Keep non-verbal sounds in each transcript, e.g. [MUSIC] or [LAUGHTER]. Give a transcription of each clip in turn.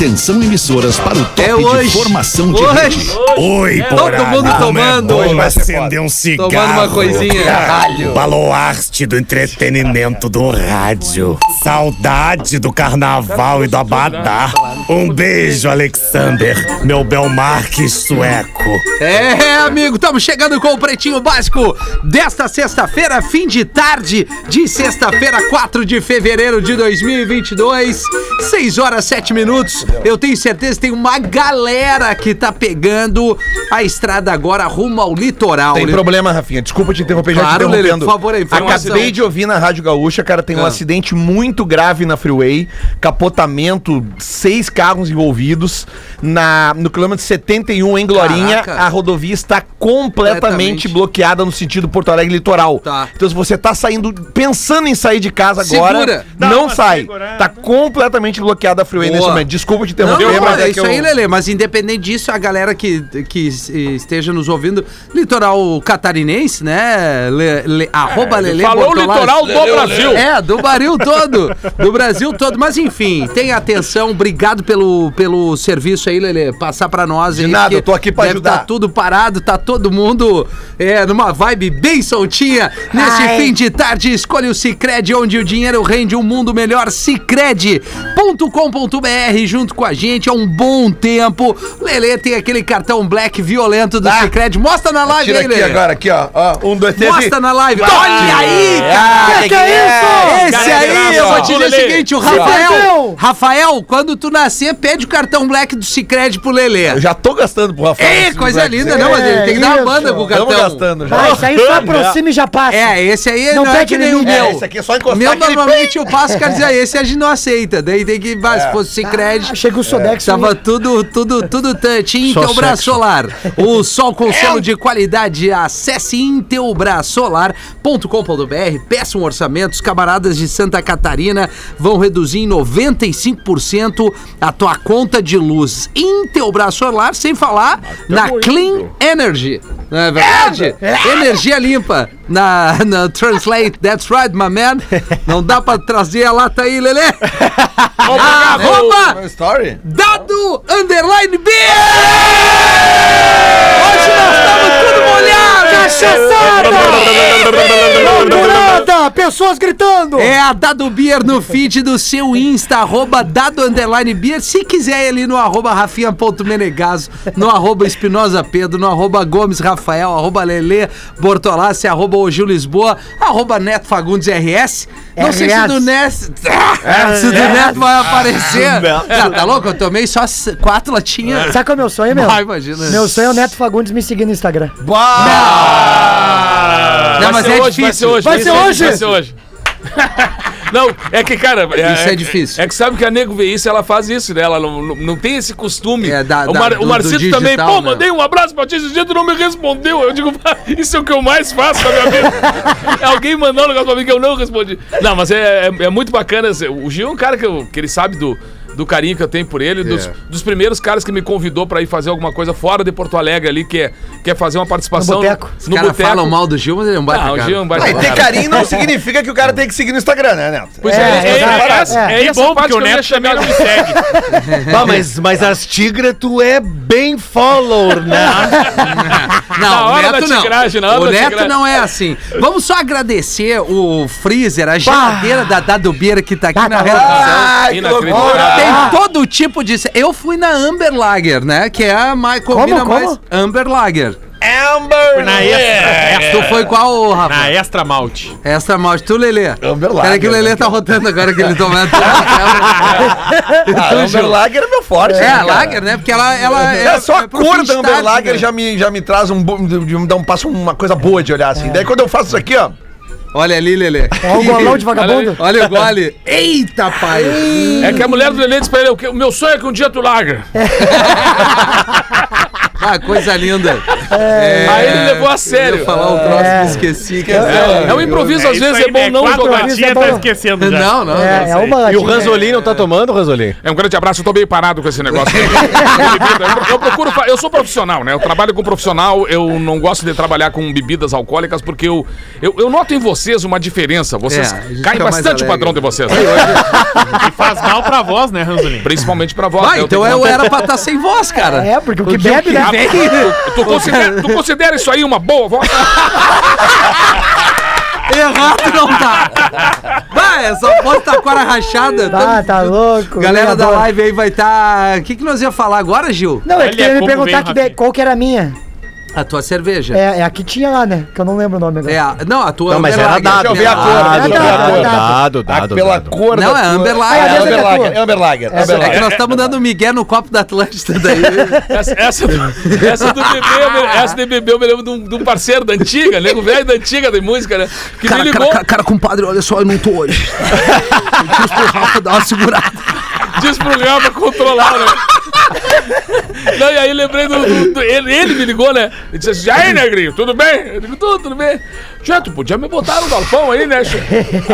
Atenção emissoras para o top É hoje. de formação de Hoje. rede. Oi, Todo mundo tomando. Hoje vai acender um cigarro. Tomando uma coisinha. Caralho. Baluarte do entretenimento do rádio. Saudade do carnaval e do abadá. Um beijo, Alexander, meu Belmarque sueco. É, amigo, estamos chegando com o Pretinho Básico desta sexta-feira, fim de tarde de sexta-feira, 4 de fevereiro de 2022, 6 horas 7 minutos. Eu tenho certeza que tem uma galera que tá pegando a estrada agora rumo ao litoral. Tem né? problema, Rafinha. Desculpa te interromper, já Claro, te Lelê, por favor, a informação. Acabei de ouvir na Rádio Gaúcha, cara, tem um Ah. acidente muito grave na Freeway, capotamento, seis carros envolvidos, na, no quilômetro 71 em Glorinha, Caraca. a rodovia está completamente bloqueada no sentido Porto Alegre litoral. Tá. Então se você tá saindo, pensando em sair de casa agora, Segura. não sai. Tá completamente bloqueada a Freeway Boa. nesse momento. Desculpa te Não, interromper, não, mas é é isso que aí, eu... Lelê. Mas independente disso, a galera que, que esteja nos ouvindo, litoral catarinense, né? Le, le, arroba Lelê Falou o Bortolassi. litoral do Brasil. É, do Brasil todo. Do Brasil todo. Mas enfim, tenha atenção. Obrigado pelo, pelo serviço aí, Lelê. Passar pra nós aí. De nada, porque eu tô aqui pra deve ajudar. Tá tudo parado, tá todo mundo é, numa vibe bem soltinha. Nesse fim de tarde, escolha o Cicred, onde o dinheiro rende um mundo melhor. Cicred.com.br junto com a gente há um bom tempo. Lelê tem aquele cartão black violento do Tá. Cicred. Mostra na live Tira aí, agora, aqui, ó. ó um, dois, três. Mostra e- na live. Olha aí, cara. Ah, que que é? Esse Cara, aí, graça, eu vou te dizer o seguinte, o Rafael, Rafael, quando tu nascer, pede o cartão black do Cicred pro Lelê. Eu já tô gastando pro Rafael. É, esse coisa Black linda, não, mas ele tem que dar uma isso. banda com o cartão. Estamos gastando já. Ah, isso aí só aproxima e já passa. É, esse aí Não não, é pede que nem o meu. É, esse aqui é só encostar meu, normalmente eu passo, quer dizer, [LAUGHS] esse a gente não aceita. Daí tem que, se fosse Cicred... Ah, chega o Sodex. Tava tudo, tudo, tudo touch. Intelbras. Solar. O [LAUGHS] sol com selo de qualidade. Acesse intelbrasolar.com.br. Peça um orçamento. Os camaradas de Santa Catarina vão reduzir em 95% a tua conta de luz. Intelbras Solar, sem falar na Clean Energy. Não é verdade? Energia limpa. Na, na Translate, that's right, my man. Não dá pra trazer a lata aí, Lelê. [LAUGHS] Arroba Story? Dado Underline B! Hoje nós estamos tudo molhados! Loucurada! Pessoas gritando! É a Dado Beer no feed do seu Insta, arroba Dado Underline Beer. Se quiser ir ali no arroba Rafinha.menegaso, no arroba Espinosa Pedro, no arroba Gomes Rafael, arroba Lele Bortolassi, arroba Ogil Lisboa, arroba Neto Fagundes RS. Não sei se do Neto, [LAUGHS] se do Neto vai aparecer. Ah, tá louco? Eu tomei só quatro latinhas. Sabe qual é o meu sonho, meu? Ah, imagina. Meu sonho é o Neto Fagundes me seguir no Instagram. Não, mas vai ser é hoje, vai ser difícil. hoje. Vai ser hoje? Vai ser hoje. Não, é que, cara. Isso é difícil. É, que sabe que a nego vê isso, ela faz isso, né? Ela não, não, não tem esse costume. É, da- o, da- Mar, do- o Marcito do também, digital, pô, né? mandei um abraço pra ti esse dia, tu não me respondeu. Eu digo, "Pá, isso é o que eu mais faço na minha vida. É [LAUGHS] Alguém mandou um negócio pra mim que eu não respondi. Não, mas é, é, é muito bacana. O Gil é um cara que, eu- que ele sabe do. Do carinho que eu tenho por ele, dos, dos primeiros caras que me convidou pra ir fazer alguma coisa fora de Porto Alegre ali, que é, que é fazer uma participação No boteco. Os caras falam mal do Gil, mas ele é um baita Ah, o cara. Gil é um baita Ah, e ter carinho não [LAUGHS] significa que o cara tem que seguir no Instagram, né, Neto? Pois É, é, é, é, É. é essa parte que o Neto também não [LAUGHS] me segue. [LAUGHS] Bah, mas, mas as tigras, tu é bem follower, né? Não, Na o hora Neto da não. tigragem, na hora o Neto não é assim. Vamos só agradecer o freezer, a geladeira da Dado Beer que tá aqui na redação. Ai, que Inacreditável. Loucura! Tem todo tipo de. Eu fui na Amber Lager, né? Que é a mais. Combina como? mais. Amber Lager. Amber! Na extra. Tu foi qual, Rafa? Na extra malte. Extra malte. Tu, Lelê. Amber Pera que o Lager, Lelê né, tá rotando agora que ele tomou. Ah, Amber Lager é meu forte. É, né, cara? Lager, né? Porque ela, ela É, só a pro cor da Amber Lager né? já me, já me traz um, me dá um passo uma coisa boa de olhar assim. Daí quando eu faço isso aqui, ó. Olha ali, Lelê. Ó o golão de vagabundo. Olha o gole. [LAUGHS] Eita, pai. É que a mulher do Lelê disse pra ele: o meu sonho é que um dia tu larga. [LAUGHS] Ah, coisa linda. Aí ele levou a Eu sério. ia falar um troço que esqueci. Que É, é um improviso, às vezes é bom não jogar. é Tia tá bom. esquecendo já. Não, não. É, não é uma. E o Ranzolin não tá tomando, Ranzolin? É um grande abraço, eu tô meio parado com esse negócio. eu, [LAUGHS] eu procuro, eu sou profissional, né? Eu trabalho com profissional, eu não gosto de trabalhar com bebidas alcoólicas porque eu, eu, eu noto em vocês uma diferença. Vocês É, caem bastante o padrão de vocês. [LAUGHS] E faz mal pra voz, né, Ranzolin? Principalmente pra voz. Vai, né? então eu era pra estar sem voz, cara. É, porque o que bebe, né? Tu, tu considera, tu considera isso aí uma boa voz? Errado não tá. Vai, essa voz tá com a rachada. Ah, tá louco. Galera da live aí vai estar. O que, que nós ia falar agora, Gil? Não, é Olha que queria me perguntar que rápido. qual que era a minha. A tua cerveja. É, é a que tinha lá, né? Que eu não lembro o nome agora. É a, não, a tua Não, mas era Amber dado. Deixa eu ver a cor, Ah, deixa eu ver a dado, cor. dado. Dado, dado, Pela dado. cor Não, é Amber Ah, Lager. é Amber é Lager, é Amber Lager, É que nós estamos dando migué no copo da Atlântida daí. Essa, essa, do- essa do bebê, eu me- essa de bebê eu me lembro de um, de um parceiro da antiga, nego velho da antiga de música, né? Que me ligou, cara, cara, compadre, olha só, eu não tô hoje. [LAUGHS] Diz pro Rafa dar uma segurada. disse pro Rafa controlar, né? Não, e aí lembrei do. do- do- ele, ele me ligou, né? Ele disse assim: aí, negrinho, tudo bem? Eu digo, tudo, tudo bem. Já, tu podia me botar no galpão aí, né?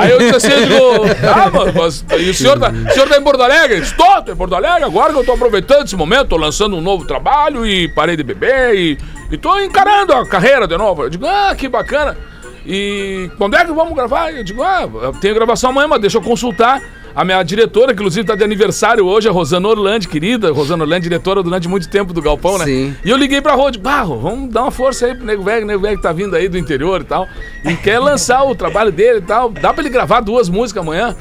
Aí eu disse assim: eu digo, ah, mas, mas e o senhor, tá, o senhor tá em Porto Alegre? Estou, tô em Porto Alegre, agora que eu tô aproveitando esse momento, tô lançando um novo trabalho e parei de beber e, e tô encarando a carreira de novo. Eu digo, ah, que bacana. E quando é que vamos gravar? Eu digo, ah, eu tenho gravação amanhã, mas deixa eu consultar. A minha diretora, que inclusive está de aniversário hoje, a Rosana Orlandi, querida. Rosana Orlandi, diretora durante muito tempo do Galpão, né? Sim. E eu liguei pra digo, Barro, vamos dar uma força aí pro Nego Velho, Nego Velho que tá vindo aí do interior e tal. E quer lançar o trabalho dele e tal. Dá pra ele gravar duas músicas amanhã?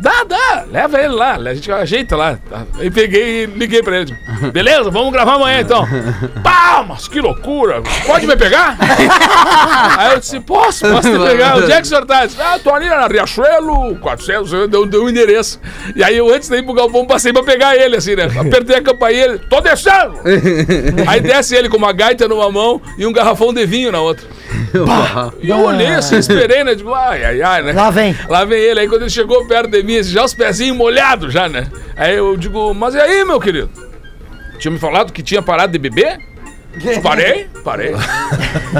Dá, dá, leva ele lá, a gente ajeita lá. Aí peguei e liguei pra ele. digo, Beleza, vamos gravar amanhã então. Pá, mas que loucura! Pode me pegar? [LAUGHS] Aí eu disse, posso, posso te pegar. Onde é que o senhor tá? Disse, ah, tô ali na Riachuelo, 400, eu deu, deu um endereço. E aí eu, antes de ir pro galpão, passei pra pegar ele, assim, né? Apertei a campainha, ele, tô descendo! [LAUGHS] aí desce ele com uma gaita numa mão e um garrafão de vinho na outra. E eu olhei assim, esperei, né? Digo, ai, ai, ai, né? Lá vem. Lá vem ele, aí quando ele chegou perto de mim, assim, já os pezinhos molhados já, né? Aí eu digo, mas e aí, meu querido? Tinha me falado que tinha parado de beber? Parei, parei.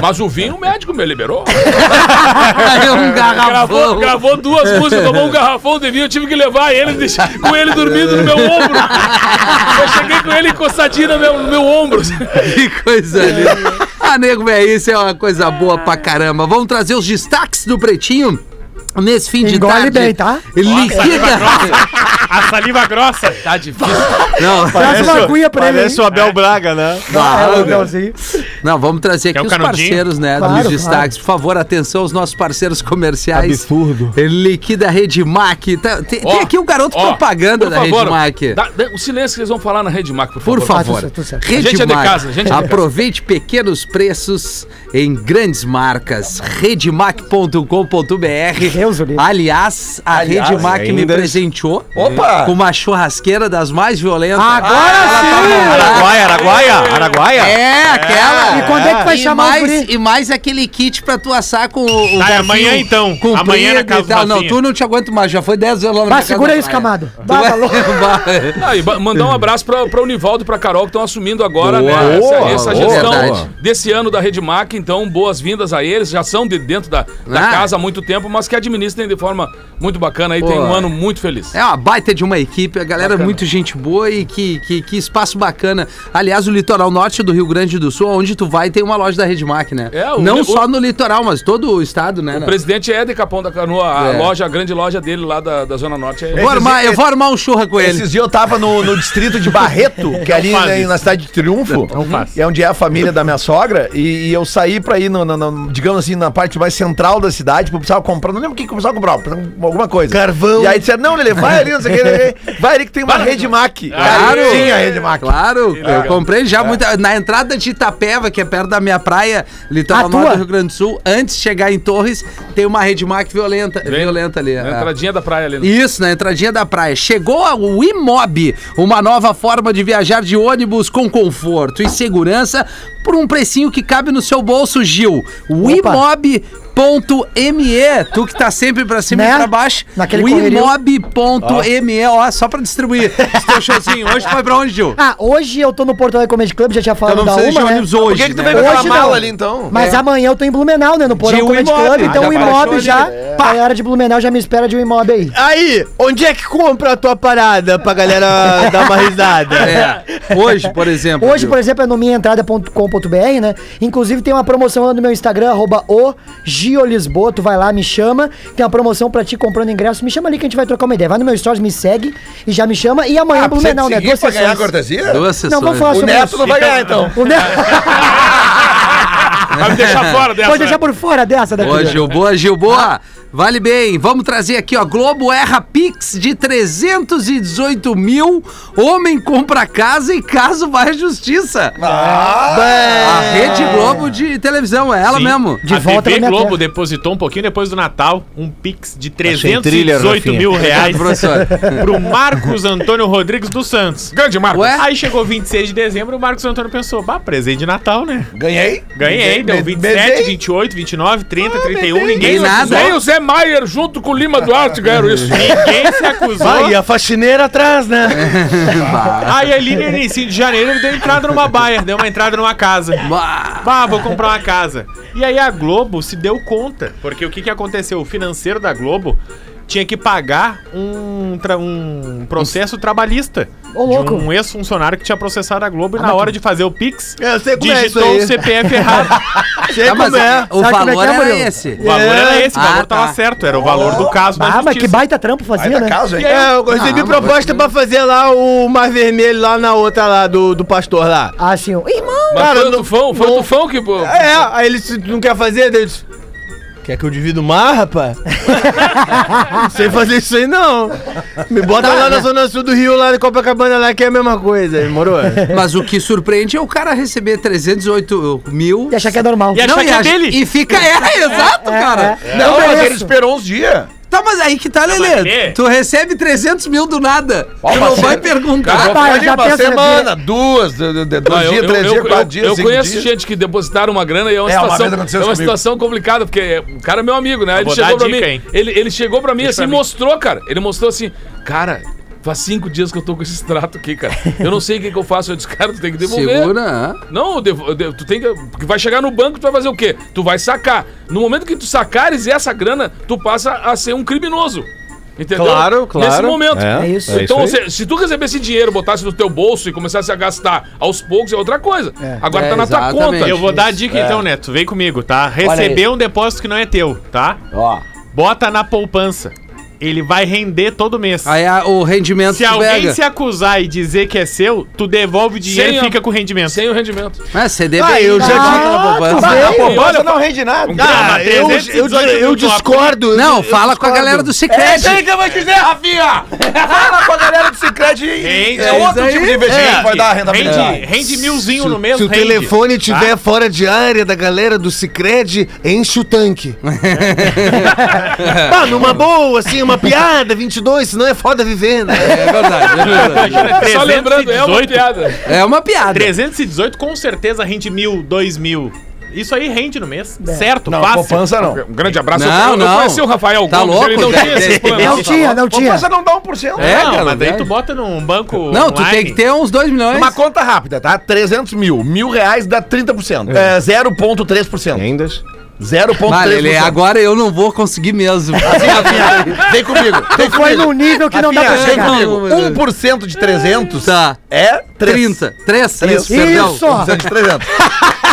Mas o vinho o médico me liberou. Aí um Gravou, garrafão. gravou duas músicas, tomou um garrafão de vinho, eu tive que levar ele, com ele dormindo no meu ombro. Eu cheguei com ele encostadinho no meu, no meu ombro. Que coisa linda. Ah, nego, velho, isso é uma coisa boa pra caramba. Vamos trazer os destaques do Pretinho nesse fim de Engole tarde. bem, tá? Liquida. A saliva grossa. Tá difícil. Não, Traz uma aguinha pra ele. Parece o Abel Braga, né? Ah, é, o Abelzinho. não, vamos trazer aqui os canudinho? parceiros, né, Claro, dos claro. destaques. Por favor, atenção aos nossos parceiros comerciais. Absurdo. Liquida Redmac. Tá, tem, tem aqui o garoto ó, propaganda da favor, Redmac. dá- dá- o silêncio que eles vão falar na Redmac, por favor. Por favor. Redmac. Aproveite pequenos preços em grandes marcas. Redmac.com.br. Deus o. Aliás, a Aliás, Redmac me ainda- presenteou Opa! com uma churrasqueira das mais violentas. Agora Ah, sim! Araguaia, Araguaia, Araguaia. É, aquela. E quando é que vai e chamar mais, guri? E mais aquele kit pra tu assar com o. o Tá, é amanhã então. Amanhã na casa tal. Não, tu não te aguento mais. Já foi 10 vezes lá na Vai, minha segura isso, da praia. Camado. Tu Vai, é- tá vai. Ah, e mandar um abraço pra, pra Univaldo e pra Carol que estão assumindo agora, Boa, né? Essa, boa, essa boa, gestão verdade. desse ano da Redmac. Então, boas-vindas a eles. Já são de dentro da, da Ah. casa há muito tempo, mas que administrem de forma muito bacana aí. Tem Boa. um ano muito feliz. É uma baita de uma equipe, a galera é Bacana. muito gente boa e que, que, que espaço bacana. Aliás, o litoral norte do Rio Grande do Sul, onde tu vai, tem uma loja da Redmac, né? É, o- Não o- só no litoral, mas todo o estado, né? O né? presidente é de Capão da Canoa, a É. loja, a grande loja dele lá da, da Zona Norte. É... Vou armar, eu vou armar um churra com ele. Esses dias eu tava no, no distrito de Barreto, [LAUGHS] que é ali né, na cidade de Triunfo, é onde é a família da minha sogra, e, e eu saí pra ir, no, no- no- digamos assim, na parte mais central da cidade, porque eu precisava comprar, não lembro que eu precisava comprar, alguma coisa. Carvão. E aí disseram, não, Lele, vai ali, não sei o que, [LAUGHS] vai ali que tem uma Rede Mac. Claro. Tinha Rede Mac. Claro, eu comprei já muita. Na entrada de Itapeva, que é perto da minha praia, litoral A norte do Rio Grande do Sul, antes de chegar em Torres, tem uma Redmac violenta, Bem, violenta ali. Na é. entradinha da praia ali. né? Isso, na entradinha da praia. Chegou o Imob, uma nova forma de viajar de ônibus com conforto e segurança por um precinho que cabe no seu bolso, Gil. O Opa. Imob.me, tu que tá sempre pra cima Né? e pra baixo. Naquele o. Imob.me, ó, só pra distribuir esse teu showzinho. Hoje tu vai pra onde, Gil? Ah, hoje eu tô no Porto Alegre Comedy Club, já tinha Então falado não da uma, né? hoje, Por que, que tu né? veio Hoje mala não. ali então? Mas amanhã eu tô em Blumenau, né? No um Comedy Imob. Club. Ah, Então já o Imob ali, já, né? a galera de Blumenau já me espera de um Imob aí. Aí, onde é que compra a tua parada pra galera [LAUGHS] dar uma risada? É. Hoje, por exemplo. Hoje, viu? por exemplo, é no minhaentrada.com.br, né? Inclusive tem uma promoção lá no meu Instagram, arroba o Gio Lisboa. Tu vai lá, me chama. Tem uma promoção pra ti comprando ingresso. Me chama ali que a gente vai trocar uma ideia. Vai no meu stories, me segue e já me chama. E amanhã, Ah, Blumenau, né? Duas pra ganhar a sessões. cortesia? Duas sessões. Não, vamos falar O sobre Neto isso. não vai ganhar, então. O Neto... [LAUGHS] Vai me deixar fora [LAUGHS] dessa. Pode deixar por fora dessa daqui. Boa, Gilboa, Gilboa. Vale bem. Vamos trazer aqui, ó. Globo erra Pix de 318 mil. Homem compra casa e caso vai à justiça. A Rede Globo de televisão, é ela Sim. mesmo. De a volta TV Globo terra. depositou um pouquinho depois do Natal um Pix de Achei thriller, 318 Rafinha. mil [LAUGHS] reais pro Marcos Antônio Rodrigues dos Santos. Grande Marcos. Ué? Aí chegou 26 de dezembro, o Marcos Antônio pensou, bah, presente de Natal, né? Ganhei? Ganhei, deu Me- 27, medei. 28, 29, 30, 31, Nem ninguém se nada. Nem o Zé Maier junto com o Lima Duarte ganharam isso. Ninguém se acusou. Vai, e a faxineira atrás, né? [LAUGHS] Aí ali no início de janeiro ele deu entrada numa baia, deu uma entrada numa casa. Bah. Bah, vou comprar uma casa. E aí a Globo se deu conta. Porque o que, que aconteceu? O financeiro da Globo tinha que pagar um, tra- um processo trabalhista. Ô, louco. De um ex-funcionário que tinha processado a Globo e na hora de fazer o Pix, Eu sei como é isso digitou aí. o CPF errado. [LAUGHS] Sei Tá, mas como é. o Sabe como é valor que é, era Murilo? esse. O valor era esse, o Ah, valor tava tá. certo, era o valor do caso Ah, mas que justiça. baita trampo fazia, da né? casa, hein? É, eu recebi Ah, mas proposta pra fazer lá o Mar Vermelho lá na outra lá, do, do pastor lá. Ah, sim. ó. Irmão! Mas Cara, foi o não- Tufão, foi o não- Tufão que... pô, É, aí ele não quer fazer? Disse, quer que eu divida o mar, rapaz? [LAUGHS] não sei fazer isso aí, não. Me bota lá na zona sul do Rio, lá de Copacabana, lá, que é a mesma coisa, moro? Mas o que surpreende é o cara receber 318 mil. E achar que é normal. E achar que é acha- dele. E fica. É, exato, cara. é. Não, mas mereço. ele esperou uns dias. Tá, mas aí que tá, Lelê. Lelê. Tu recebe 300 mil do nada. Ó, tu não vai perguntar. Rapaz, Ali já uma pensa, semana, duas, de- de- de- dois Não, eu, dias, eu, três eu, dias, quatro eu, dias, eu conheço dias. gente que depositaram uma grana e é uma É, situação, é uma comigo. situação complicada, porque o cara é meu amigo, né? Ele chegou pra mim, ele, ele chegou pra mim assim, pra mim. mostrou, cara. Ele mostrou assim, cara, faz cinco dias que eu tô com esse extrato aqui, cara. Eu não sei o que, que eu faço. Eu disse, cara, tu tem que devolver. Segura. Não, eu devo- eu devo- tu tem que. Porque vai chegar no banco, tu vai fazer o quê? Tu vai sacar. No momento que tu sacares essa grana, tu passa a ser um criminoso. Entendeu? Claro, claro. Nesse momento. É, É isso. é Então, isso aí. se, se tu recebesse dinheiro, botasse no teu bolso e começasse a gastar aos poucos, é outra coisa. Agora É, tá na tua conta. Eu vou dar a dica então, Neto. Vem comigo, tá? Receber um depósito que não é teu, tá? Ó, Bota na poupança. Ele vai render todo mês. Aí a- o rendimento Se alguém pega. se acusar e dizer que é seu, tu devolve o dinheiro Sem e a- fica com o rendimento. Sem o rendimento. É, CD Ah, eu já bota tive- na poupança. Ah, poupança não rende nada. Ah, eu, eu, 318 eu mil discordo. Não, eu fala com a galera do É Cicred. isso aí que eu vou dizer, Rafinha! Fala com a galera do Cicred Rende. é outro tipo de investimento que vai dar renda Rende, rende milzinho no mês, Se o telefone estiver fora de área da galera do Cicred, enche o tanque. [LAUGHS] ah, numa boa, assim, uma piada, 22, senão é foda viver, né? É verdade, é verdade. Só lembrando, é uma 318, piada. É uma piada. 318 com certeza rende mil, dois mil. Isso aí rende no mês. Certo, Não, fácil. poupança não. Um grande abraço. Não, eu, eu não. conheci o Rafael Tá Gomes, louco, ele não Zé? tinha esses planos. Não tinha, não tinha. Poupança não dá 1%. É, não, cara, mas daí né? tu bota num banco Não, tu online. tem que ter uns 2 milhões. Uma conta rápida, tá? 300 mil. Mil reais dá 30%. É, 0,3%. Rendas. 0,3%. Vale, ele, agora eu não vou conseguir mesmo. Vem comigo. Vem [LAUGHS] Foi comigo. num nível que não dá pra Rafinha, vem chegar. comigo. 1% de 300 Tá. é 3. 30. 3? Três. Isso, perdão. Isso! 1% de 300.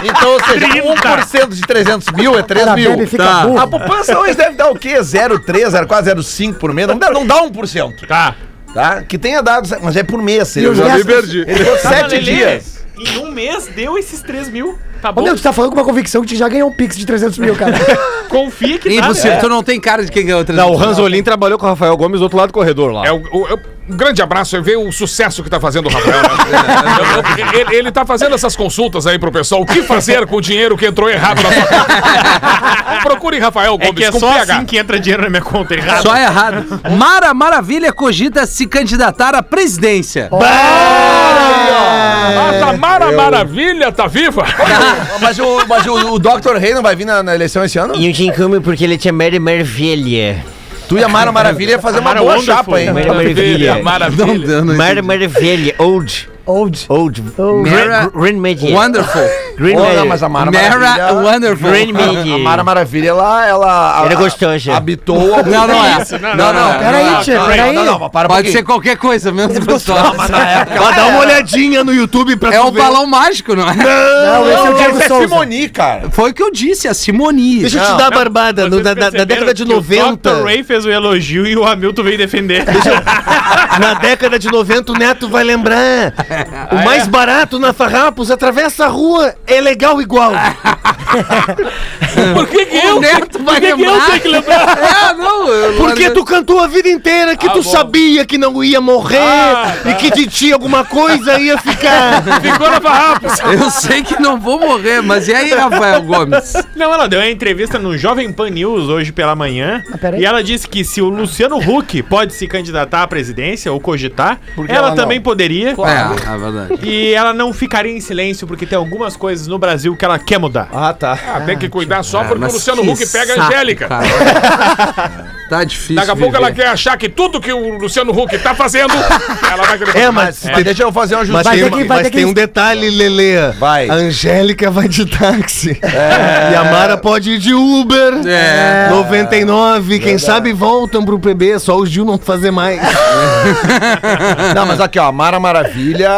Então, ou seja, 1% de 300 mil é 3 Cara, mil. Tá. burro. A poupança hoje deve dar o quê? 0,3, 0,4, 0,5 por mês. Não dá, não dá 1%. Tá. Tá? Que tenha dado, mas é por mês. Ele os já gastos? Ele deu Tá, 7 Lelê, dias. Em um mês deu esses 3 mil. Tá Ô, bom. meu, tu tá falando com uma convicção que tu já ganhou um pix de 300 mil, cara. [LAUGHS] Confia que Impossível, tá. tu não tem cara de quem ganhou 300 Não, o Ranzolin trabalhou com o Rafael Gomes do outro lado do corredor lá. É o, o- é um grande abraço e ver o sucesso que tá fazendo o Rafael. né? Eu- [LAUGHS] eu- ele, ele tá fazendo essas consultas aí pro pessoal. O que fazer com o dinheiro que entrou errado na sua conta? [LAUGHS] Procure Rafael É Gomes que é com só PH. assim que entra dinheiro na minha conta errado. Só errado. Mara Maravilha cogita se candidatar à presidência. A Mara Maravilha tá viva? [LAUGHS] Mas, o, mas o, o Dr. Rei não vai vir na, na eleição esse ano? E não tinha como porque ele tinha Mary Maravilha. Tu e a Mara Maravilha ia fazer uma Mara boa Wonderful. chapa, hein? Mara Maravilha. Maravilha. Mara Maravilha, old. Old. Old. Old. Mara Green Media. Wonderful. [LAUGHS] Green Media. não, mas a Mara Mara Maravilha... Wonderful. Green Media. A Mara Maravilha, ela... ela Era a- gostosa. Habitou... Não, não é. Isso, não, Não, não. não, Peraí, não, tia, não, peraí. Não, não, não, para Pode ser qualquer coisa, menos gostosa. Mas na época... Vai dar uma olhadinha no YouTube pra É o balão mágico, não é? Não, esse é o Diego é. Simoni, cara. Foi o que eu disse, a Simoni. Deixa eu te Não, dar a barbada. na, década de que O 90. Dr. Ray fez o elogio e o Hamilton veio defender. [LAUGHS] Na década de 90, o Neto vai lembrar. [LAUGHS] [LAUGHS] O mais barato na Farrapos, atravessa a rua, é legal igual. Por que, que eu? O Neto vai que, que eu lembrar. tenho que lembrar? [LAUGHS] É, não. eu- Porque tu cantou a vida inteira que Ah, tu bom. sabia que não ia morrer Ah, e que de ti alguma coisa ia ficar. [LAUGHS] Ficou na farrapos. Eu sei que não vou morrer, mas e aí, Rafael Gomes? Não, ela deu uma entrevista no Jovem Pan News hoje pela manhã. Ah, e ela disse que se o Luciano Huck pode se candidatar à presidência ou cogitar, Porque ela, ela também poderia. É, é verdade. E ela não ficaria em silêncio porque tem algumas coisas no Brasil que ela quer mudar. Ah, tá. Ah, tem que cuidar só porque o Mas Luciano que Huck pega a saco, Angélica. cara. [LAUGHS] Tá difícil. Daqui a pouco viver. ela quer achar que tudo que o Luciano Huck tá fazendo, [LAUGHS] ela vai querer É, mas, Mas deixa eu fazer uma mas justiça. Tem, uma- mas tem um detalhe, Lele. Vai. A Angélica vai de táxi. E a Mara pode ir de Uber. É. 99. Quem sabe voltam pro PB, só o Gil não fazer mais. [LAUGHS] Não, mas aqui, ó, a Mara Maravilha,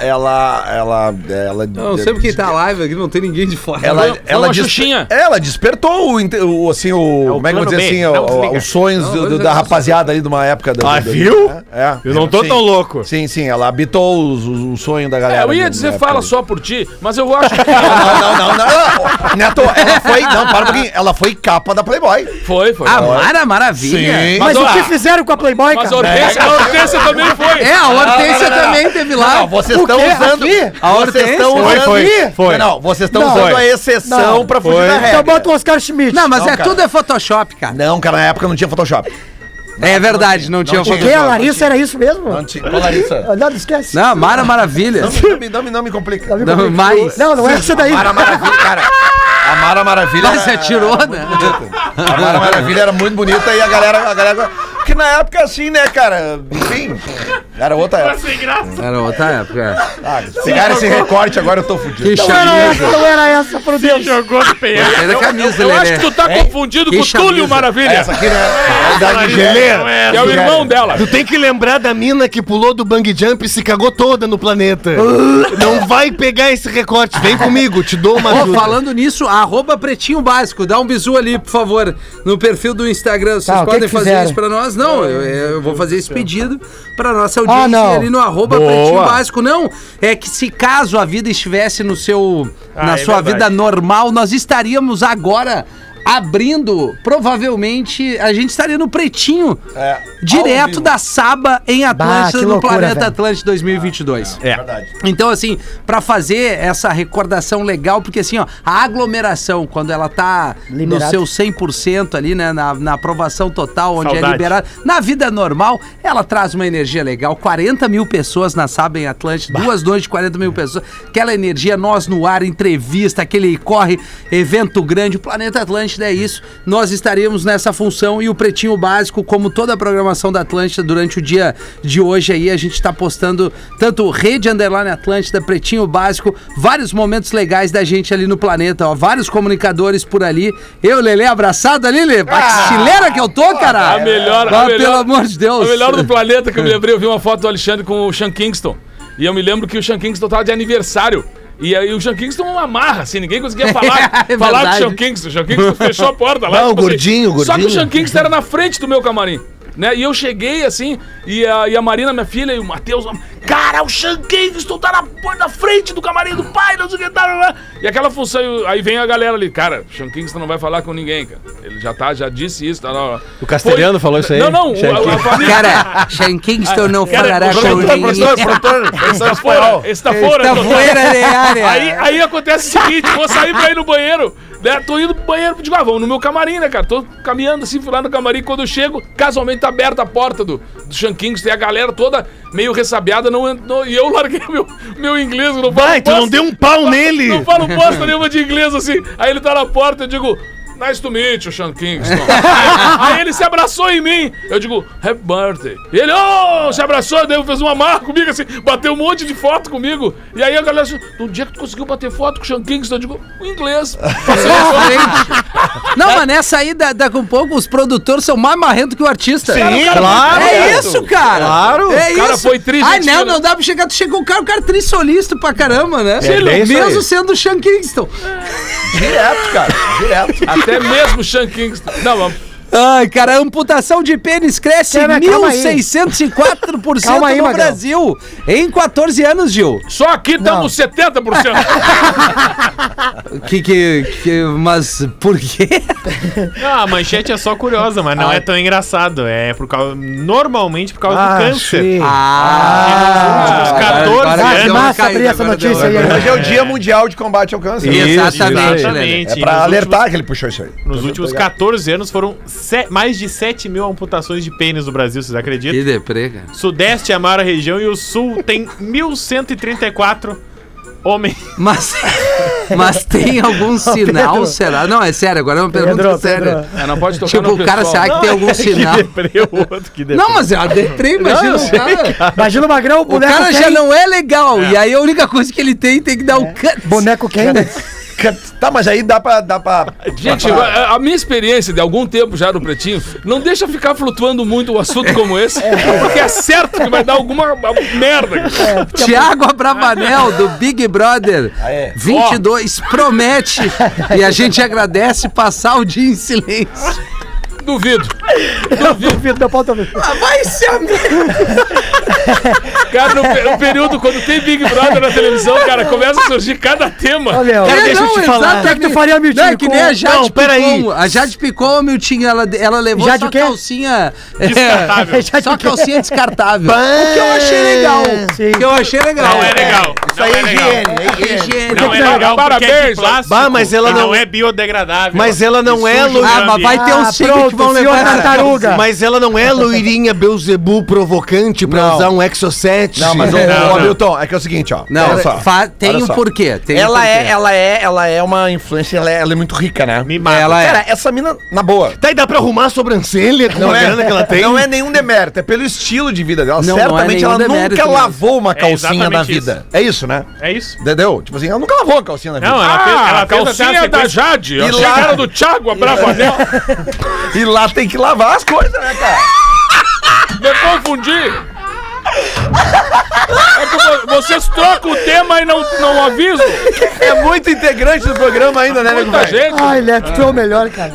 ela. Ela. ela Não, sempre quem tá live aqui não tem ninguém de fora. Ela, Não, ela, uma despe- Xuxinha. ela despertou o, o, assim, o, É o como é que eu vou dizer B. assim, o- o- os sonhos Não, do- do- mas da rapaziada ali de uma época da. Ah, do- viu? É, Eu não tô sim. tão louco. Sim, sim, ela habitou os sonhos da galera. É, eu ia dizer época fala só por ti, mas eu acho que. [LAUGHS] Não, não, não, não. Neto, ela foi. Não, para um pouquinho. Ela foi capa da Playboy. Foi, foi. A Mara Maravilha. Sim. Mas, Mas, o que fizeram com a Playboy, Mas a cara? Hortência, a Hortência também foi. É, a Hortência também teve lá. Não, vocês estão usando. Aqui? A vocês estão Foi, usando. foi, foi. Não, não, vocês estão Não. usando Foi. a exceção Não. pra fugir Foi. da Então regra. bota o Oscar Schmidt. Não, mas Não, é cara. tudo é Photoshop, cara. Não, cara, na época não tinha Photoshop. É verdade, não, tinha tinha. O quê? A Larissa era isso mesmo? Não tinha. Ô, Larissa. Não, [LAUGHS] não esquece. Não, Mara Maravilha. Não, me- não, me, não, me, não me complica. Não, mais. Não, não é essa daí. Mara Maravilha, cara. A Mara Maravilha. Mas você atirou, né? A Mara Maravilha era muito bonita e a galera. A galera porque na época, assim, né, cara? Enfim. Era outra época. Sem graça. Era outra época. Ah, se pegar esse recorte, agora eu tô fudido. Que Não era essa, chamisa. não era essa, por Deus. Jogou no penhasco. Gostei da camisa, Eu acho Lelê. que tu tá confundido Que com o Túlio. Maravilha, Essa aqui, né? É da Não Nigéria. é que é o irmão dela. Tu tem que lembrar da mina que pulou do bang jump e se cagou toda no planeta. Não vai pegar esse recorte. Vem comigo, te dou uma ajuda. falando nisso, arroba Pretinho Básico, dá um bisu ali, por favor, no perfil do Instagram. Vocês Tá, o que podem que fazer fizeram? isso pra nós? Não, eu, eu vou fazer esse pedido pra nossa Ah, audiência não. ali no arroba Boa. Pretinho Básico. Não, é que se caso a vida estivesse no seu, Ah, na é sua verdade. vida normal, nós estaríamos agora abrindo, provavelmente, a gente estaria no Pretinho, É, direto da Saba em Atlântida, que no loucura, Planeta velho. Atlântida 2022. É. Verdade. Então, assim, pra fazer essa recordação legal, porque assim, ó, a aglomeração, quando ela tá Liberado. no seu 100% ali, né, na, na aprovação total, onde é Saudade. liberado, na vida normal, ela traz uma energia legal. 40 mil pessoas na Saba em Atlântico, duas noites de 40 mil pessoas, aquela energia, nós no ar, entrevista, aquele corre, evento grande, o Planeta Atlântida é isso. Nós estaremos nessa função e o Pretinho Básico, como toda a programação da Atlântida durante o dia de hoje aí, a gente tá postando tanto Rede Underline Atlântida, Pretinho Básico, vários momentos legais da gente ali no planeta, ó, vários comunicadores por ali. Eu, Lele, abraçado ali, Lele. Ah, estileira que eu tô, cara. A melhor, Ah, a melhor, pelo amor de Deus. A melhor do planeta que eu me lembrei, eu vi uma foto do Alexandre com o Sean Kingston. E eu me lembro que o Sean Kingston tava de aniversário. E aí o Sean Kingston uma marra, assim, ninguém conseguia falar, [LAUGHS] É falar com o. Sean Kingston. O Sean Kingston fechou a porta lá. Não, tipo assim. gordinho, Só que o gordinho. Sean Kingston era na frente do meu camarim. Né? E eu cheguei assim, e a, e a Marina, minha filha, e o Matheus, cara, o Sean Kingston tá na porta da frente do camarim do pai, não sei o que, tá, tá, tá." E aquela função, aí vem a galera ali, cara, o Sean Kingston não vai falar com ninguém, cara. Ele já tá, já disse isso, tá lá. O Castelhano falou isso aí? Não, não, Sean a, a Kingston. família. [LAUGHS] Cara, Sean Kingston não Cara, falará o com ninguém. Professor Está espanhol. fora, está fora. Está doutor. fora de área. Aí, aí acontece o seguinte, vou sair pra ir no banheiro, né? Tô indo pro banheiro, digo, ah, vamos no meu camarim, né, cara? Tô caminhando assim, fui lá no camarim, quando eu chego, casualmente tá aberta a porta do, do Sean Kingston, e a galera toda meio ressabiada, não, não, e eu larguei [LAUGHS] meu, meu inglês, não Vai, tu não deu um pau [LAUGHS] nele. Não falo bosta nenhuma de inglês, assim. Aí ele tá na porta, eu digo... Nice to meet you, Sean Kingston. [LAUGHS] Aí ele se abraçou em mim. Eu digo, Happy birthday. E ele, oh, se abraçou, daí fez uma marca comigo, assim, bateu um monte de foto comigo. E aí a galera disse, no dia que tu conseguiu bater foto com o Sean Kingston, eu digo, o inglês. [LAUGHS] Não, mas nessa aí, da, da com pouco, os produtores são mais marrentos que o artista. Sim, Cara, claro. É isso, cara. Claro. É O cara isso. foi tri Ai, gente não, não dá pra chegar. Tu chegou o cara, o cara trissolista pra caramba, né? É isso Mesmo sendo o Sean Kingston. Direto, cara. Direto. Até mesmo o Sean Kingston. Não, vamos. Ai, cara, a amputação de pênis cresce calma aí. 1.604% Calma aí, no Magrão. Brasil. Em 14 anos, Gil. Só aqui estamos 70%. [LAUGHS] Que, que, que, mas por quê? Não, [LAUGHS] a manchete é só curiosa, mas não é tão engraçado. É por causa. Normalmente por causa Ah, do câncer. sim. Ah, Uns 14 agora Ah, deu uma massa caída, abrir essa agora deu notícia aí. Hoje é o Dia Mundial de Combate ao Câncer. Exatamente, Exatamente. É E pra nos alertar que ele puxou isso aí. Últimos, nos últimos 14 anos foram mais de 7 mil amputações de pênis no Brasil, vocês acreditam? Que deprê, cara. Sudeste é a maior região e o Sul tem 1.134 homens. Mas, mas tem algum sinal, Pedro. será? Não, é sério, agora é uma pergunta Pedro, séria. Pedro. É, não pode tocar Tipo, no o cara, pessoal. será que tem algum sinal? deprê, o outro que deprê. Não, mas é uma deprê, imagina o cara. Imagina o Magrão, o O boneco cara já não é legal. E aí a única coisa que ele tem tem que dar o cut. Boneco quem? Tá, mas aí dá pra. Dá pra Gente, pra- a, minha experiência de algum tempo já no Pretinho não deixa ficar flutuando muito um assunto como esse, porque é certo que vai dar alguma merda. Tiago Abravanel, do Big Brother é. 22, promete. [LAUGHS] E a gente agradece passar o dia em silêncio. Duvido. Duvido, meu pau tá vendo. Ah, vai ser a [LAUGHS] [LAUGHS] Cara, no, pe- no período, quando tem Big Brother na televisão, cara, começa a surgir cada tema. Ô, meu. É, deixa eu te falar. O que é que tu faria, Miltinho, Não, é que nem a Jade Não. Picon. A Jade Picon, Miltinho, ela, ela levou Jade só calcinha... [LAUGHS] Descartável. Já [LAUGHS] Só calcinha descartável. o que eu achei legal. Sim. O que eu achei legal. Não é legal. Isso aí é higiene, é higiene. Não é Não, legal porque é de parabéns. plástico Bah, mas ela não- é biodegradável. Mas ela não é Ah, mas vai ter Ah, uns tigres que pronto, vão levar tartaruga. Mas ela não é loirinha Beuzebu provocante pra Não. Um Exocet. Não, mas o, [LAUGHS] Não, o não. Hamilton, é que é o seguinte, ó. Não, olha só. fa- tem Olha um só. porquê. Tem um ela, porquê. é, ela, é, ela é uma influência, ela é, ela é muito rica, né? Mimada. Ela é. Cara, essa mina, na boa. Tá, e dá pra arrumar a sobrancelha com Não a é, grana que ela tem? não é nenhum demérito, é pelo estilo de vida dela. Não, não é Certamente nenhum ela demérito nunca mesmo. lavou uma calcinha na exatamente vida. É isso, né? É isso. Entendeu? Tipo assim, ela nunca lavou uma calcinha na vida. Não, ela fez, Ah, ela a fez até a calcinha da sequência- Jade. Eu E achei lá- que era do Thiago Abravanel. [LAUGHS] E lá tem que lavar as coisas, né, cara? [LAUGHS] Me confundi. É que vo- vocês trocam o tema e não, não avisam. É muito integrante do programa ainda, né, nego Muita velho? gente. Ai, Neto, tu é o melhor, cara.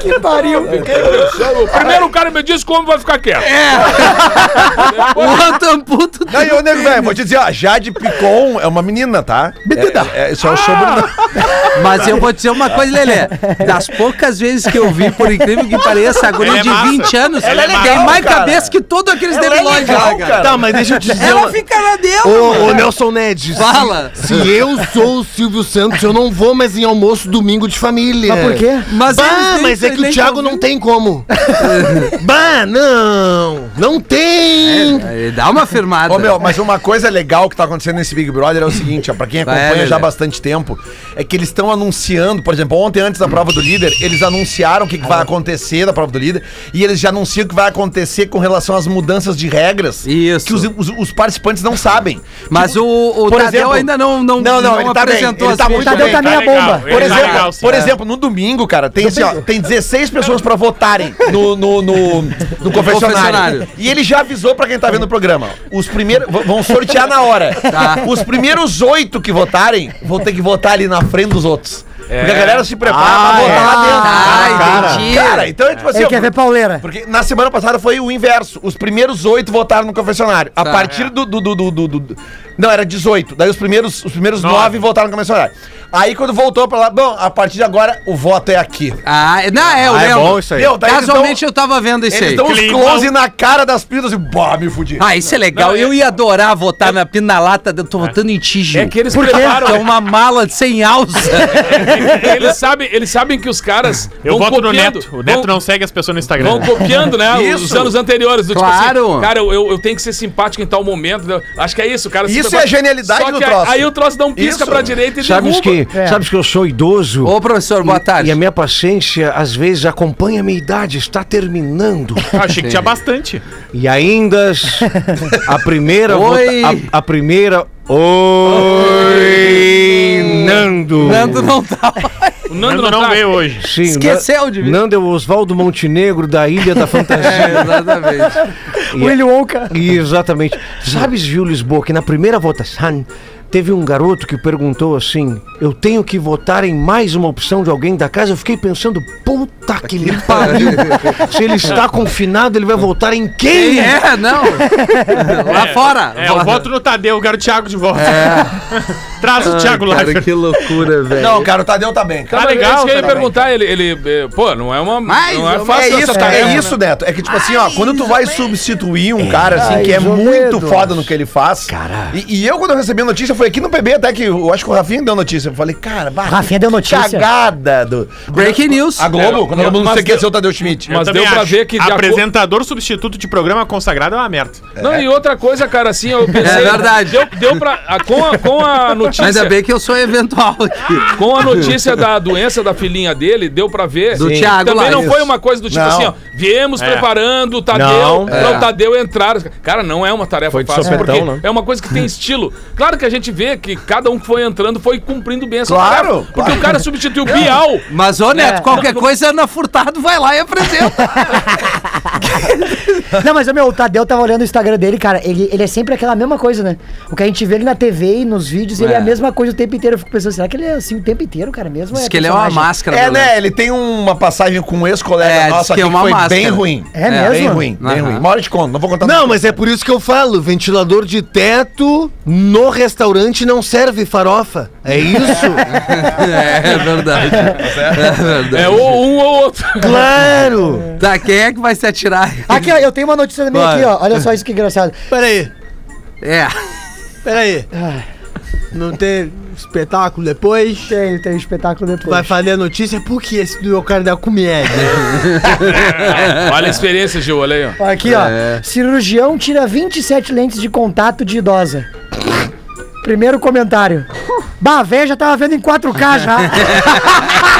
que pariu. O primeiro cara me disse como vai ficar quieto. O outro amputo. Não, e ô, nego velho, vou te dizer, ó, Jade Picon é uma menina, tá? É, é, isso é o sobrenome. Mas eu vou dizer uma coisa, Lelê. Das poucas vezes que eu vi, por incrível que pareça, a guria Ela é de massa. 20 anos Ela é tem legal, mais cara. cabeça que todos aqueles Ela é debilóides legal, lá, cara. Tá, mas deixa eu te dizer Ela uma... fica na dela, Ô, ô. Nelson Ned, Fala. Se, se eu sou o Silvio Santos, eu não vou mais em almoço domingo de família. Mas por quê? Mas, Bah, nem- mas é que nem o Thiago não tem como. [LAUGHS] bah, não. Não tem. É, Dá uma firmada. Ô, meu, mas uma coisa legal que tá acontecendo nesse Big Brother é o seguinte, ó, pra quem Vai, acompanha já há bastante tempo, é que eles estão anunciando, por exemplo, ontem antes da prova do líder, eles anunciaram o que, que vai acontecer da prova do líder, e eles já anunciam o que vai acontecer com relação às mudanças de regras Isso. que os, os- os participantes não sabem. [LAUGHS] Mas o, o por Tadeu exemplo- ainda não, não, Não, não, ele tá bem, apresentou ele as tá muito Tadeu bem. tá meia legal, bomba. ele Por tá exemplo, legal, sim. por exemplo, no domingo, cara, tem, assim, ó, tem 16 pessoas pra votarem no, no, no, no confessionário. confessionário. E ele já avisou pra quem tá vendo o programa. Os primeiros. Vão sortear na hora. Tá. Os primeiros oito que votarem vão ter que votar ali na frente dos outros. Porque a galera se prepara Ah, pra votar é. lá dentro. Ah, cara, entendi. cara, então é tipo assim. Ele quer ver pauleira. porque na semana passada foi o inverso. Os primeiros oito votaram no confessionário. A Tá. partir do, do, do, do, do- do- Não, era 18. Daí os primeiros, os primeiros Nove. nove votaram no confessionário. Aí quando voltou pra lá, bom, a partir de agora o voto é aqui. Ah, não, é, eu Ah, é lembro. bom isso aí. Meu, eles Casualmente dão- eu tava vendo isso Eles aí. dão uns Climão. close na cara das pintas e bah, me fudi. Ah, isso é legal. Não, é- eu ia adorar votar na pina na lata. Eu tô votando em ti, Gil. É que eles Por preparam- É uma mala sem alça. [LAUGHS] eles, sabem, eles sabem que os caras. Eu vão voto no copiando, Neto. O Neto vão- não segue as pessoas no Instagram. Vão copiando, né? Os Isso. anos anteriores. Do, Claro. Tipo assim, cara, eu, eu tenho que ser simpático em tal momento. né? Acho que é isso, cara. Isso é a genialidade do troço. Aí o troço dá um pisca Isso. pra direita e derruba. É. sabes que eu sou idoso? Ô, professor, boa tarde. E a minha paciência, às vezes, acompanha a minha idade, está terminando. [LAUGHS] Ah, achei que tinha bastante. E ainda a primeira Oi. vota- a, a primeira Oi Nando. Nando não tá. O Nando Nando não tá. veio hoje. Sim, Esqueceu de vir. Nando é o Oswaldo Montenegro da Ilha da Fantasia. [LAUGHS] É, exatamente. Willy Wonka. E Exatamente. Sabes, viu, Lisboa, que na primeira votação teve um garoto que perguntou assim: Eu tenho que votar em mais uma opção de alguém da casa? Eu fiquei pensando, puta que lhe pariu. Se ele está confinado, ele vai votar em quem? Quem é? Não. Lá fora. É, eu voto no Tadeu, eu quero o Thiago de volta. [LAUGHS] Traz o Thiago lá. Cara, que loucura, velho. Não, cara, o Tadeu tá bem. Tá Cara. Tá legal, isso que eu ia tá perguntar, ele, ele, eh, pô, não é uma, Mais não é ou fácil É essa isso, tarefa, é né? isso, Neto. É que, tipo assim, ó, quando tu vai substituir um cara, assim, que é muito foda no que ele faz. Cara. E, e eu, quando eu recebi a notícia, foi aqui no PB, até que eu acho que o Rafinha deu notícia. Eu falei, cara, bah, Rafinha deu notícia. Cagada do. Breaking news. A Globo, É, quando não mas sei deu- esqueceu o Tadeu Schmidt. Mas deu pra ver que Apresentador substituto de programa consagrado é uma merda. Não, e outra coisa, cara, assim, eu pensei... É verdade. Deu, deu pra... com, a, com a [LAUGHS] notícia... Ainda bem que eu sou eventual aqui. Com a [LAUGHS] notícia da doença da filhinha dele, deu pra ver. Do que Thiago Também lá, não isso. foi uma coisa do tipo Não. assim, ó. Viemos É. preparando o Tadeu Não. pra É. o Tadeu entrar. Cara, não é uma tarefa Foi fácil, sopetão, porque né? é uma coisa que tem estilo. Claro que a gente vê que cada um que foi entrando foi cumprindo bem essa Claro, tarefa. Porque claro. o cara substituiu o Bial. Mas, ô Neto, É. qualquer coisa, Ana Furtado vai lá e apresenta. [LAUGHS] Não, mas meu, o Tadeu tava olhando o Instagram dele, cara. Ele, ele é sempre aquela mesma coisa, né? O que a gente vê ele na TV e nos vídeos, ele é a É. mesma coisa o tempo inteiro. Eu fico pensando, será que ele é assim o tempo inteiro, cara? Mesmo Diz que ele é uma máscara. É, do né? Ele tem uma passagem com um ex-colega É, nosso que aqui é que uma foi máscara. bem ruim. É Bem mesmo? ruim, bem Aham. ruim. Uma hora de conta, não vou contar Não, mas é por isso que eu falo, ventilador de teto no restaurante não serve farofa. É isso? [LAUGHS] É, é verdade. [LAUGHS] É verdade. É ou um ou outro. claro! [LAUGHS] Tá, quem é que vai se atirar? Aqui, ó, eu tenho uma notícia também aqui, ó. Olha só isso que engraçado. Peraí, É. peraí. Não tem espetáculo depois? Tem, tem espetáculo depois. Vai fazer a notícia? Por que esse do meu cara da comédia? [LAUGHS] Olha a experiência, Gil, olha aí, ó. Aqui, ó. É. Cirurgião tira 27 lentes de contato de idosa. Primeiro comentário. Bah, véia já tava vendo em 4K já. [LAUGHS]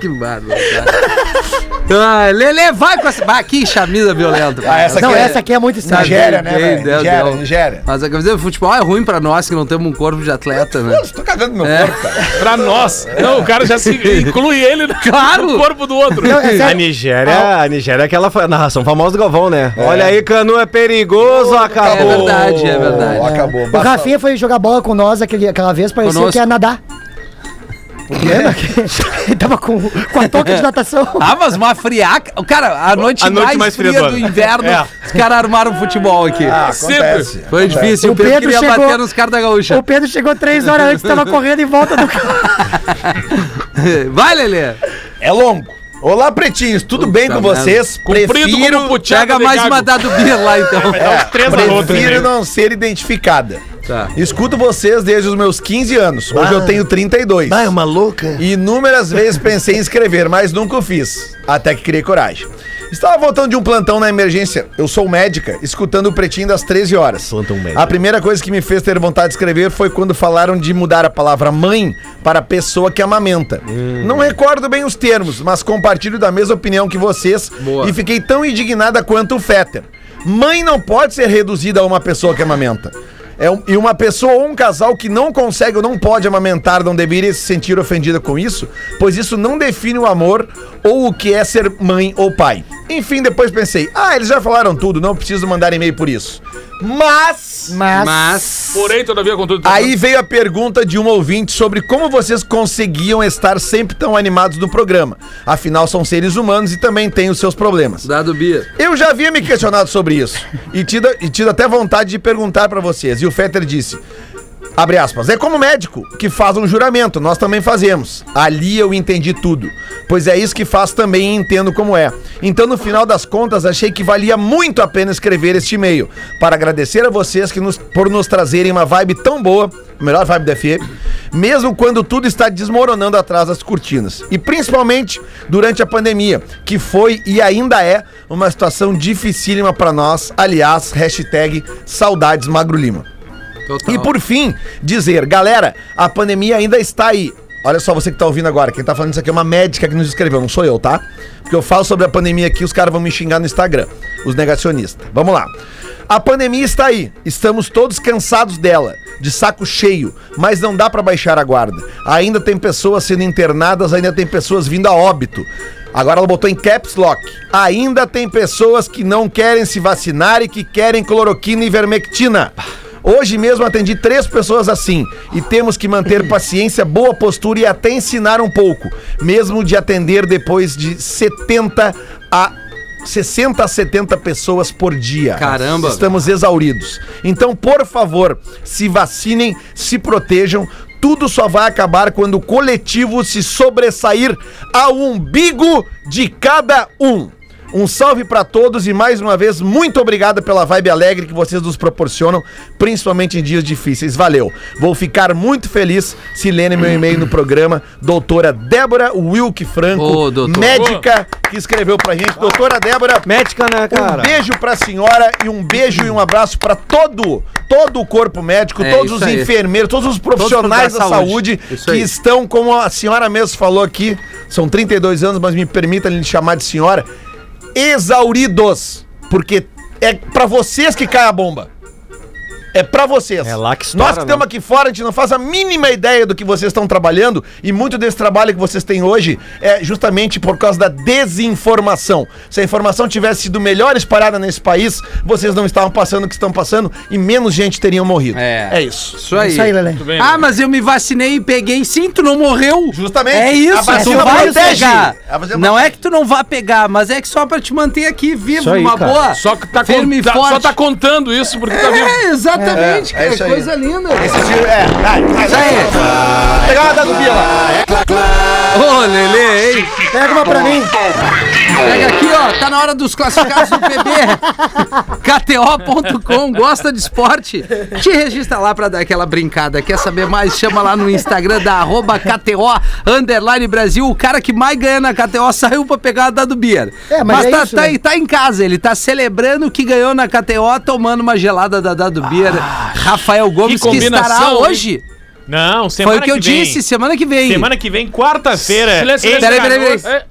que bárbaro, cara. Ah, Lele, vai com essa. Bah, que chamisa violenta. Ah, essa não, aqui é- essa aqui é muito estranha. Nigéria, né, Deu, velho? deu, Nigéria, deu. Nigéria. Mas a camiseta de futebol é ruim pra nós que não temos um corpo de atleta, né? Tô cagando no meu É. corpo, cara. Pra nós. Não, o cara já se [LAUGHS] inclui ele no Claro. no corpo do outro. Não, é A. Nigéria, a Nigéria é aquela fa- narração famosa do Galvão, né? Olha aí, Canu é perigoso, acabou. É verdade, é verdade. Acabou. O Rafinha foi jogar bola com nós aquele, aquela vez, parecia Conosco. que ia nadar. Lembra? que Ele tava com, com a touca de natação. [LAUGHS] Ah, mas uma friaca. Cara, a noite, A noite mais, mais fria fria do inverno, É. os caras armaram futebol aqui. Ah, acontece. Foi acontece. difícil. O O Pedro, Pedro queria chegou- bater nos caras da gaúcha. O Pedro chegou três horas antes, tava correndo em volta do carro. [LAUGHS] Vai, Lelê. É longo. Olá, pretinhos, tudo bem com merda. vocês? Comprido Prefiro, Pega mais uma dado lá, então. é, três na outra, prefiro né? não ser identificada. Tá. Escuto vocês desde os meus 15 anos. Hoje eu tenho 32. Vai, uma louca. E inúmeras vezes pensei em escrever, mas nunca o fiz. Até que criei coragem. Estava voltando de um plantão na emergência. Eu sou médica, escutando o pretinho das 13 horas. Plantão médico. A primeira coisa que me fez ter vontade de escrever foi quando falaram de mudar a palavra mãe para pessoa que amamenta. Não recordo bem os termos, mas compartilho da mesma opinião que vocês Boa. e fiquei tão indignada quanto o Fetter. Mãe não pode ser reduzida a uma pessoa que amamenta. É um- e uma pessoa ou um casal que não consegue ou não pode amamentar não deveria se sentir ofendida com isso, pois isso não define o amor ou o que é ser mãe ou pai. Enfim, depois pensei, ah, eles já falaram tudo, não preciso mandar e-mail por isso. Mas. Mas. Mas. Porém, todavia, contudo... Aí veio a pergunta de um ouvinte sobre como vocês conseguiam estar sempre tão animados no programa. Afinal, são seres humanos e também têm os seus problemas. Dado Beer. Eu já havia me questionado sobre isso e tido, e tido até vontade de perguntar pra vocês. E o Fetter disse: Abre aspas, é como médico que faz um juramento, nós também fazemos. Ali eu entendi tudo, pois é isso que faço também e entendo como é. Então, no final das contas, achei que valia muito a pena escrever este e-mail para agradecer a vocês que nos, por nos trazerem uma vibe tão boa, melhor vibe da FM, mesmo quando tudo está desmoronando atrás das cortinas. E principalmente durante a pandemia, que foi e ainda é uma situação dificílima para nós. Aliás, hashtag saudades Magro Lima. Total. E por fim, dizer, galera, a pandemia ainda está aí. Olha só você que tá ouvindo agora, quem tá falando isso aqui é uma médica que nos escreveu, não sou eu, tá? Porque eu falo sobre a pandemia aqui, os caras vão me xingar no Instagram, os negacionistas. Vamos lá. A pandemia está aí, estamos todos cansados dela, de saco cheio, mas não dá pra baixar a guarda. Ainda tem pessoas sendo internadas, ainda tem pessoas vindo a óbito. Agora ela botou em caps lock. Ainda tem pessoas que não querem se vacinar e que querem cloroquina e vermectina. Hoje mesmo atendi três pessoas assim e temos que manter [CLEARS THROAT] paciência, boa postura e até ensinar um pouco, mesmo de atender depois de 70 a 60 a 70 pessoas por dia. Caramba. Estamos exauridos. Então, por favor, se vacinem, se protejam. Tudo só vai acabar quando o coletivo se sobressair ao umbigo de cada um. Um salve pra todos e mais uma vez muito obrigado pela vibe alegre que vocês nos proporcionam, principalmente em dias difíceis. Valeu. Vou ficar muito feliz se lerem meu e-mail no programa. Doutora Débora Wilk Franco, Ô, médica que escreveu pra gente. Doutora Débora, Médica, né, um cara? beijo pra senhora e um beijo e um abraço pra todo, todo o corpo médico, É, todos os aí. enfermeiros, todos os profissionais da da saúde, saúde. Que aí. estão, como a senhora mesmo falou aqui, são 32 anos, mas me permita lhe chamar de senhora, exauridos, porque é pra vocês que cai a bomba. É pra vocês. É lá que estoura, Nós que né? estamos aqui fora, a gente não faz a mínima ideia do que vocês estão trabalhando e muito desse trabalho que vocês têm hoje é justamente por causa da desinformação. Se a informação tivesse sido melhor espalhada nesse país, vocês não estavam passando o que estão passando e menos gente teria morrido. É. É isso. Isso aí. Isso aí, Lelê. bem, Ah, mas eu me vacinei e peguei. Sim, tu não morreu. Justamente. É isso, A tu vacina vai protege. pegar. A vacina Não é que tu não vá pegar, mas é que só pra te manter aqui vivo, aí, uma cara. boa. Só que tá, Firme con- tá- forte. só tá contando isso porque tá vivo. É, exatamente, É, é cara. aí. coisa linda. Esse tiro é. Vai, vai, Isso aí. Pegar uma da Dubia lá. Ô, Lelê, hein? Pega uma pra mim. Pega aqui, ó. Tá na hora dos classificados do PB. KTO.com, gosta de esporte? Te registra lá pra dar aquela brincada. Quer saber mais? Chama lá no Instagram da arroba KTO Underline Brasil. O cara que mais ganha na KTO saiu pra pegar a da do Beer. É, mas é tá, isso, tá, né? tá em casa. Ele tá celebrando que ganhou na KTO, tomando uma gelada da Dado Beer. Rafael Gomes, que, que estará hoje. Não, semana Foi o que eu vem. disse, semana que vem. Semana que vem, quarta-feira. Peraí, peraí, peraí.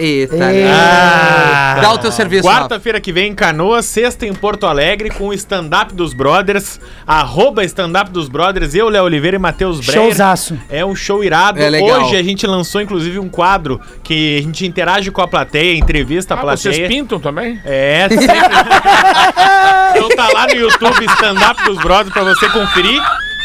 Eita, Ah, Dá o teu serviço. Quarta-feira que vem em Canoas, sexta em Porto Alegre com o stand-up dos brothers, arroba stand-up dos brothers, eu, Léo Oliveira e Matheus Breyer. Showzaço. É um show irado. É legal. Hoje a gente lançou inclusive um quadro que a gente interage com a plateia, entrevista a Ah, plateia. vocês pintam também? É, sempre. [LAUGHS] então tá lá no YouTube Stand-up dos Brothers pra você conferir.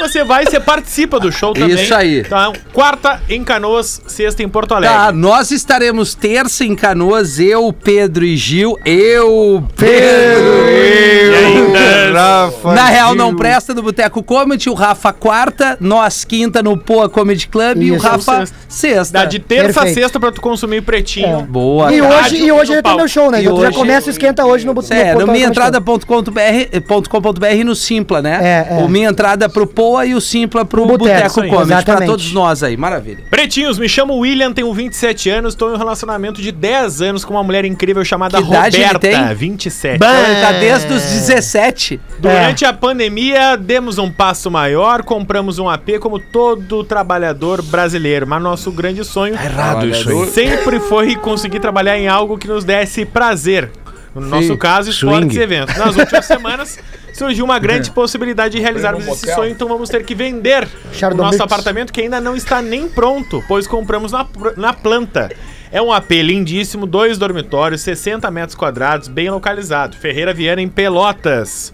Você vai e você participa do show também. Isso aí. Então, quarta em Canoas, sexta em Porto Alegre. Tá, nós estaremos terça em Canoas, eu, Pedro e Gil. Eu, Pedro E ainda- Rafa, Na real, Gil. não presta do Boteco Comedy, o Rafa quarta, nós quinta no Poa Comedy Club e o Isso. Rafa sexta. Dá de terça a Perfeito. sexta pra tu consumir pretinho. É. Boa. E hoje, e hoje no ele tem meu show, né? E Então tu já hoje- começa o esquenta hoje no, no É, no minhaentrada.com.br e no Simpla, né? É, é. O Minha Entrada pro Poa e o Simpla pro Boteco, Comedy. Pra todos nós aí, maravilha. Pretinhos, me chamo William, tenho 27 anos, estou em um relacionamento de 10 anos com uma mulher incrível chamada Que idade ele Roberta, tem? 27. Então ele tá desde os 17. Durante a pandemia, demos um passo maior, compramos um AP como todo trabalhador brasileiro. Mas nosso grande sonho Errado isso aí. sempre foi conseguir trabalhar em algo que nos desse prazer. No nosso caso, esportes e eventos. Nas últimas [LAUGHS] semanas, surgiu uma grande possibilidade de realizarmos esse sonho, então vamos ter que vender o Chardonnay. nosso apartamento que ainda não está nem pronto, pois compramos na, na planta. É um AP lindíssimo, dois dormitórios, 60 metros quadrados, bem localizado. Ferreira Viana, em Pelotas.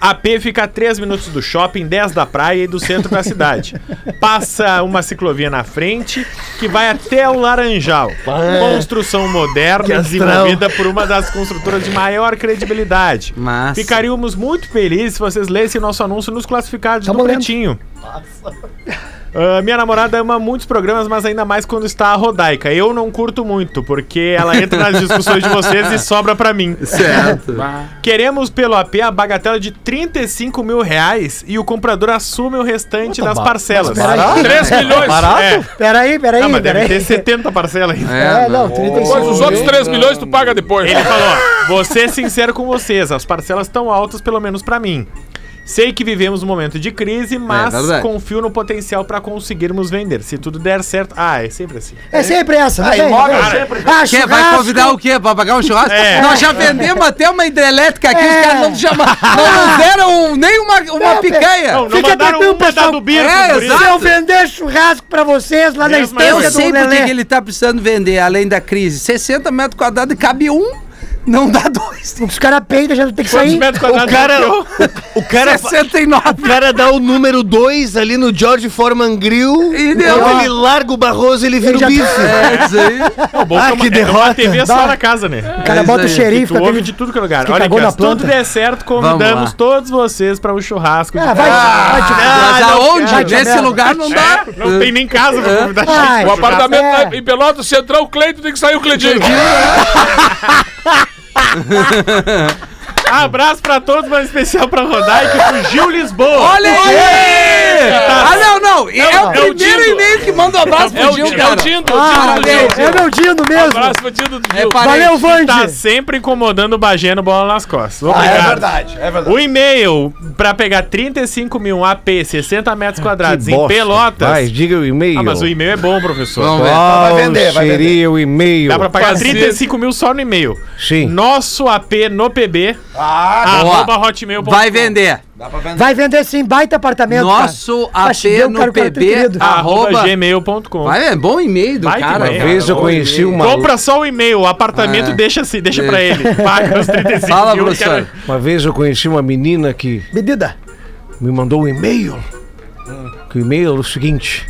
AP fica a 3 minutos do shopping, 10 da praia e do centro da cidade. Passa uma ciclovia na frente que vai até o Laranjal. Construção moderna e desenvolvida por uma das construtoras de maior credibilidade. Massa. Ficaríamos muito felizes se vocês lessem nosso anúncio nos classificados Tamo do lendo. Pretinho. Ah, minha namorada ama muitos programas, mas ainda mais quando está a Rodaica. Eu não curto muito, porque ela entra nas discussões de vocês e sobra pra mim. Certo. Queremos pelo AP a bagatela de 35 mil reais e o comprador assume o restante das parcelas. mas peraí. 3 milhões. É. Peraí, peraí, Não, mas deve peraí. ter 70 parcelas ainda. É, não, 35 Depois os outros 3 milhões tu paga depois. Ele falou: ó, vou ser sincero com vocês, as parcelas estão altas, pelo menos pra mim. Sei que vivemos um momento de crise, mas verdade. confio no potencial pra conseguirmos vender. Se tudo der certo. Ah, é sempre assim. É sempre essa, não Ah, imóvel não tem? sempre. Ah, Quer, vai convidar o quê? Pra pagar um churrasco? É. Nós já vendemos até uma hidrelétrica aqui, É. os caras não chamaram. Não [LAUGHS] nos deram nem uma, uma É, picanha. Não, não Fica mandaram um pedaço pessoal. do bico. É, exato. Se eu vender churrasco pra vocês lá na Mesmo estância Eu coisa. do sei porque ele tá precisando vender, além da crise. 60 metros quadrados e cabe um, não dá dois. Os caras peidam, já tem que sair. O cara, eu? o cara, fa- 69. o cara dá o número 2 ali no George Foreman Grill. E E deu. quando ele larga o Barroso, ele vira Ele o já- bife. É, isso aí. Não, bom, Ah, é que é derrota. Uma TV só na casa, né? O cara É bota o xerife Tu ouve de tudo que é lugar. Olha aqui, se tudo der certo, convidamos todos vocês pra um churrasco. Ah, vai, vai te Nesse lugar não dá. É, não tem nem casa pra convidar gente. O apartamento É. em Pelotas, se entrar o Cleito, tem que sair o Cleitinho. [LAUGHS] Abraço pra todos, mas especial pra Rodaica e pro Gil Lisboa. Olha aí! Ah, não, não. É, Não, o é primeiro Dindo. e-mail que manda um abraço É pro o, Gil, Di- é o cara. Dindo, o Ah, Dindo é meu Dino Um mesmo. abraço pro Dindo do É Gil. Valeu, Vande. Tá sempre incomodando o Bagé no bola nas costas. Ah, é Obrigado. verdade, é verdade. O e-mail pra pegar 35 mil AP, 60 metros quadrados em bosta. Pelotas. Vai, diga o e-mail. Ah, mas o e-mail é bom, professor. Qual Vai vender, vai seria o e-mail? Dá pra pagar Fazer- 35 mil só no e-mail. Sim. Nosso AP no PB, Ah, Boa. arroba hotmail.com. Vai vender. Dá pra vender. Vai vender sim, baita apartamento, Nosso tá PB. querido. Arroba Arroba. gmail.com. Vai, é bom e-mail do que cara. Uma vez eu conheci uma, Compra só o e-mail, o apartamento É. deixa, se, deixa pra Deixa. ele. Paga os 35 [LAUGHS] Fala, mil. professor. quero- uma vez eu conheci uma menina que Medida. me mandou um e-mail. Que o e-mail é o seguinte: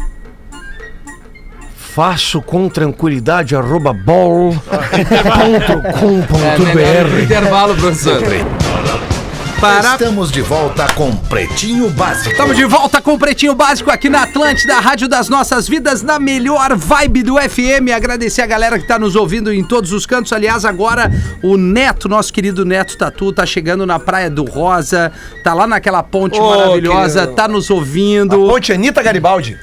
faço com tranquilidade arroba bol [LAUGHS] É, intervalo, professor. Para. Estamos de volta com Pretinho Básico. Estamos de volta com o Pretinho Básico aqui na Atlântida, Rádio das Nossas Vidas, na melhor vibe do FM. Agradecer a galera que está nos ouvindo em todos os cantos. Aliás, agora o Neto, nosso querido Neto Tatu, tá chegando na Praia do Rosa, tá lá naquela ponte Ô, maravilhosa, querido. tá nos A ouvindo. ponte Anitta Garibaldi.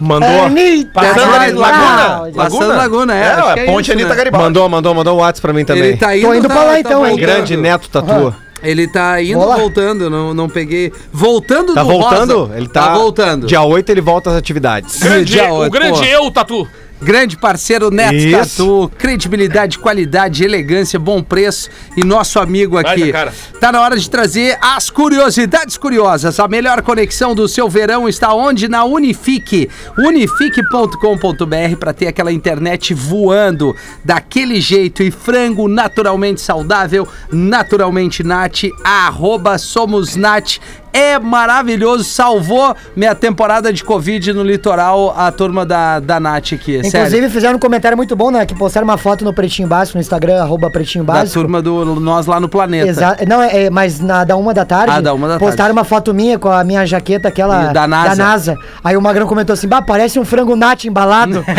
mandou, Anitta Passando ali, Laguna. Garibaldi. Passando Laguna, é, É, a é ponte isso, Anitta né? Garibaldi. mandou, mandou, mandou um WhatsApp pra mim também. Ele tá indo, Tô indo tá- pra lá tá então, hein? voltando. Grande Neto Tatu. Ele tá indo, Vou lá. voltando, não, não peguei. Voltando Tá do voltando? Rosa. Ele tá, voltando. Dia 8 ele volta às atividades. Grande, Dia o oito, grande pô. eu, Tatu. Grande parceiro Neto Isso. Tatu, credibilidade, qualidade, elegância, bom preço e nosso amigo aqui. Cara. Tá na hora de trazer as curiosidades curiosas. A melhor conexão do seu verão está onde? Na Unifique. Unifique.com.br para ter aquela internet voando daquele jeito e frango naturalmente saudável, naturalmente nat, arroba somos nat. É maravilhoso, salvou minha temporada de Covid no litoral, a turma da, da Nath aqui, é sério. Inclusive, fizeram um comentário muito bom, né? Que postaram uma foto no Pretinho Básico, no Instagram, arroba Pretinho Da Básico. turma do Nós lá no Planeta. Exato. Não, é, é, mas na da uma da tarde. Ah, da uma da Postaram uma foto minha com a minha jaqueta, aquela. E da NASA. Aí o Magrão comentou assim: bah, parece um frango nat embalado. [LAUGHS]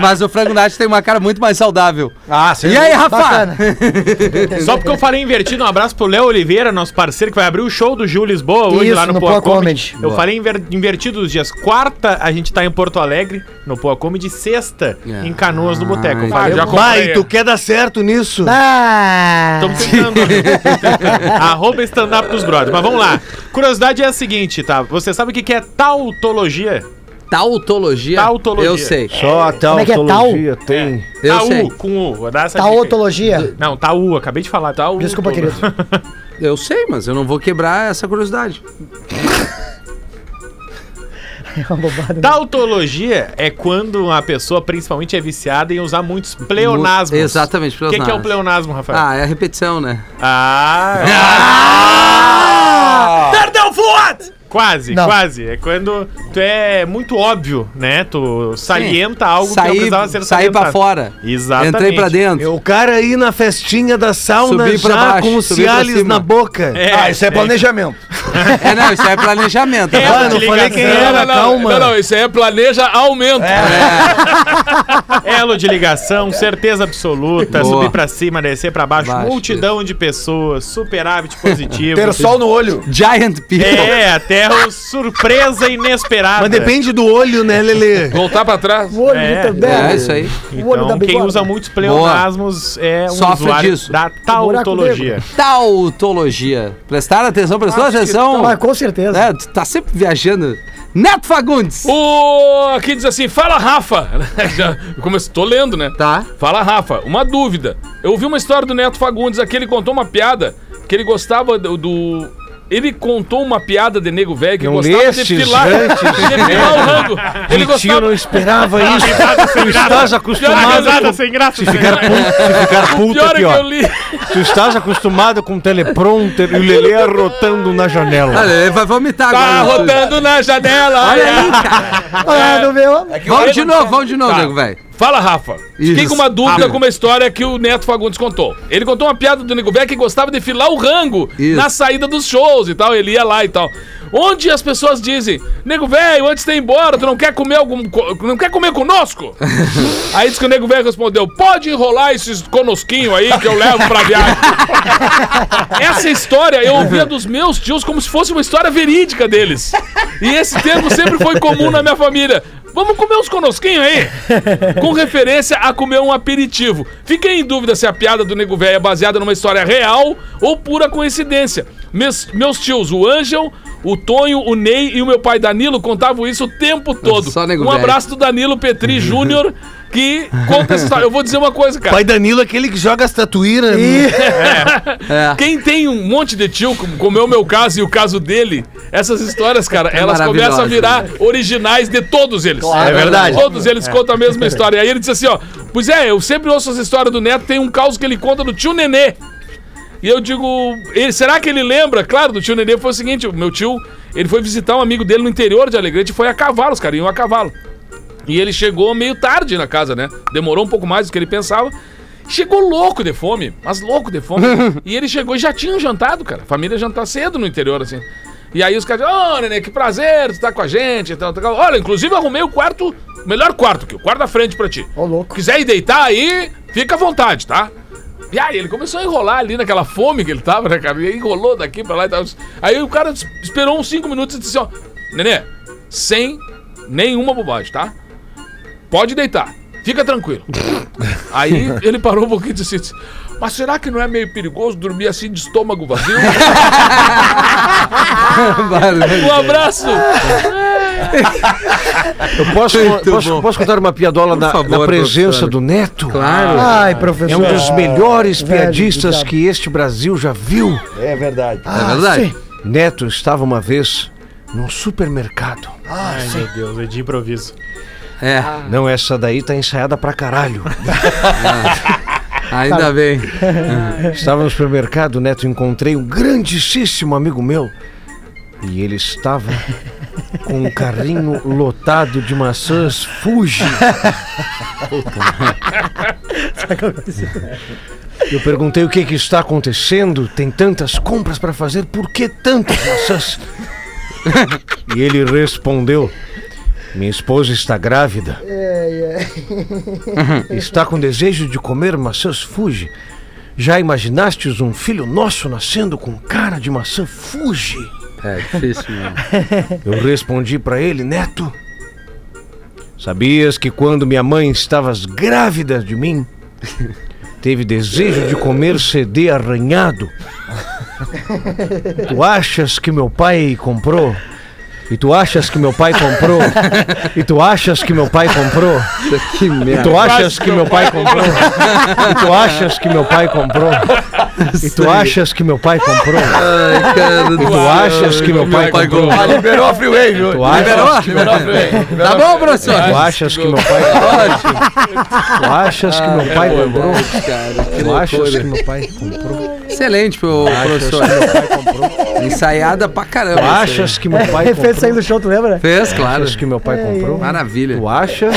Mas o frango Nath tem uma cara muito mais saudável. Ah, sim. E aí, Rafa? [LAUGHS] Só porque eu falei invertido, um abraço pro Léo Oliveira, nosso parceiro, que vai abrir o show do Gil Lisboa hoje Isso, lá no, no Poa Comedy. Comedy. Eu falei inver- invertido os dias. Quarta, a gente tá em Porto Alegre, no Poa Comedy. Sexta, em Canoas, no Boteco. Eu falei, já comprei. tu quer dar certo nisso? Ah, Estamos tentando. [LAUGHS] Arroba stand-up dos brothers. Mas vamos lá. Curiosidade é a seguinte, tá? Você sabe o que é tautologia? Tautologia? Tautologia. Eu sei. Só a Como é que é tautologia tem. Eu Taú, sei. com U. Vou dar essa tautologia. Não, Taú, acabei de falar. Taú. Desculpa, querido. [LAUGHS] Eu sei, mas eu não vou quebrar essa curiosidade. [LAUGHS] É uma bobada. Tautologia é quando uma pessoa, principalmente, é viciada em usar muitos pleonasmos. Mu- exatamente, O que, que é o pleonasmos. pleonasmo, Rafael? Ah, é a repetição, né? Ah! Perdeu o! Quase, Não. quase. É quando tu é muito óbvio, né? Tu salienta algo que não Saí, precisava ser saí pra salientado. fora. Exatamente. Entrei pra dentro. O cara aí na festinha da sauna Subi pra já baixo, com o pra Cialis na boca. É, Ah, isso é planejamento. É, não, isso aí é planejamento. É, né? Ah, não falei quem era, calma. Não, não, isso aí é planeja aumento. Elo de ligação, certeza absoluta, Boa. subir pra cima, descer pra baixo, Baixo. multidão de pessoas, superávit positivo. Ter sol no olho. Giant People. É, até o surpresa inesperada. Mas depende do olho, né, Lelê? Voltar pra trás. O olho É, Gutenberg. É, isso aí. O olho da Então, quem usa muitos pleonasmos é um Sofre usuário disso. da tautologia. Tautologia. Prestaram atenção? Que atenção? Tá, mas com certeza. É, tu tá sempre viajando. Neto Fagundes. O aqui diz assim, fala Rafa. [LAUGHS] Já comecei, tô lendo, né? Tá. Fala Rafa, uma dúvida. Eu ouvi uma história do Neto Fagundes aqui, ele contou uma piada que ele gostava do. do- ele contou uma piada de nego velho que Não gostava de filar, antes. [LAUGHS] de filar o rango. Ele gostava. não esperava isso. Tu estás acostumado com... sem graça. Se ficar puto, se ficar puto é li. Tu estás acostumado com teleprompter e o Lelê arrotando na janela. Olha, ele vai vomitar Tá agora. rodando na janela. Olha aí, cara. Ah, não viu? Vamos de novo, vamos de novo, Tá. nego, velho. Fala, Rafa. Fiquei com uma dúvida com uma história que o Neto Fagundes contou. Ele contou uma piada do Nego Velho que gostava de filar o rango Isso. na saída dos shows e tal. Ele ia lá e tal. Onde as pessoas dizem, Nego Velho, antes de ir embora, tu não quer comer algum. não quer comer conosco? [LAUGHS] aí disse que o Nego Velho respondeu: pode enrolar esses conosquinhos aí que eu levo pra viagem. [LAUGHS] Essa história eu ouvia dos meus tios como se fosse uma história verídica deles. E esse termo sempre foi comum na minha família. Vamos comer uns conosquinhos aí? [LAUGHS] Com referência a comer um aperitivo. Fiquei em dúvida se a piada do Nego Velho é baseada numa história real ou pura coincidência. Meus, meus tios, o Ângel, o Tonho, o Ney e o meu pai Danilo contavam isso o tempo todo. Só Nego um abraço do Danilo Petri [LAUGHS] Júnior, que conta essa história. Eu vou dizer uma coisa, cara. Pai Danilo é aquele que joga as tatuíras. [LAUGHS] É. Quem tem um monte de tio, como, é o meu caso e o caso dele, essas histórias, cara, É elas começam a maravilhosa, virar originais de todos eles. É verdade. Todos eles contam a mesma história. E aí ele disse assim, ó, pois é, eu sempre ouço essa história do Neto, tem um caos que ele conta do tio Nenê. E eu digo, ele- será que ele lembra? Claro, do tio Nenê foi o seguinte, o meu tio, ele foi visitar um amigo dele no interior de Alegrete e foi a cavalo, os caras iam a cavalo. E ele chegou meio tarde na casa, né? Demorou um pouco mais do que ele pensava. Chegou louco de fome, mas louco de fome. [LAUGHS] e ele chegou e já tinham jantado, cara. A família jantar cedo no interior, assim. E aí os caras, ô, Nenê, que prazer, tu tá com a gente. e tal, tal. Olha, inclusive arrumei o quarto, o melhor quarto aqui, o quarto da frente pra ti. Ô, louco. Quiser ir deitar aí, fica à vontade, tá? E aí ele começou a enrolar ali naquela fome que ele tava, né, cara? E enrolou daqui pra lá e tal. Aí o cara esperou uns 5 minutos e disse assim, ó, Nenê, sem nenhuma bobagem, tá? Pode deitar. Fica tranquilo. [LAUGHS] Aí ele parou um pouquinho e disse assim, mas será que não é meio perigoso dormir assim de estômago vazio? [LAUGHS] um abraço! Eu posso, posso, posso contar uma piadola na, favor, na presença professor. do Neto? Claro. Ai, É professor. um dos melhores velho, piadistas obrigado. que este Brasil já viu. É verdade. É verdade. sim. Neto estava uma vez num supermercado. Ai, meu Deus, é de improviso. É, Não, essa daí tá ensaiada pra caralho. [LAUGHS] ainda bem. [LAUGHS] Estava no supermercado, Neto, encontrei um grandíssimo amigo meu. E ele estava com um carrinho lotado de maçãs Fuji. [LAUGHS] Eu perguntei o que, que está acontecendo. Tem tantas compras para fazer, por que tantas maçãs? E ele respondeu: Minha esposa está grávida. Está com desejo de comer maçãs Fuji. Já imaginastes um filho nosso nascendo com cara de maçã Fuji? É difícil mesmo. [LAUGHS] Eu respondi para ele, Neto. Sabias que quando minha mãe estava grávida de mim, teve desejo de comer CD arranhado? Tu achas que meu pai comprou? E tu achas que meu pai comprou? E tu achas que meu pai comprou? Que E merda. tu achas que meu pai comprou? E tu achas que meu pai comprou? E tu achas que meu pai comprou? Ai, cara E tu achas que meu pai comprou? Ah, liberou a freeway, viu? Tu achas que Liberou? Tá bom, professor? Tu achas que meu pai Tu achas que meu pai comprou? Tu achas que meu pai comprou? Excelente, pro professor. [LAUGHS] Ensaiada pra caramba. Tu achas que meu pai [LAUGHS] Fez comprou? sair do show, tu lembra? Fez, claro. Achas que meu pai comprou? Maravilha. Tu achas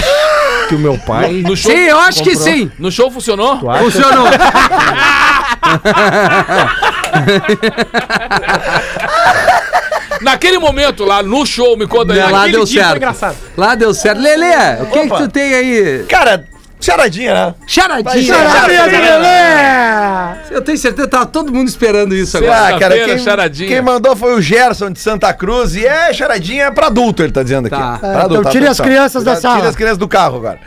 que o meu pai No show, Sim, eu acho que Comprou. sim. no show funcionou? Funcionou. [LAUGHS] naquele momento lá no show, me conta aí. Lá deu dia foi certo. engraçado. Lá deu certo. Lelê, o que, que tu tem aí? Cara, charadinha, né? Charadinha. Charadinha do Lelê! Eu tenho certeza que tava todo mundo esperando isso agora. Ah, cara, quem, charadinha. quem mandou foi o Gerson de Santa Cruz e é charadinha pra adulto, ele tá dizendo aqui. Tá. Pra É, então tire as atenção. crianças da Tire sala. as crianças do carro agora.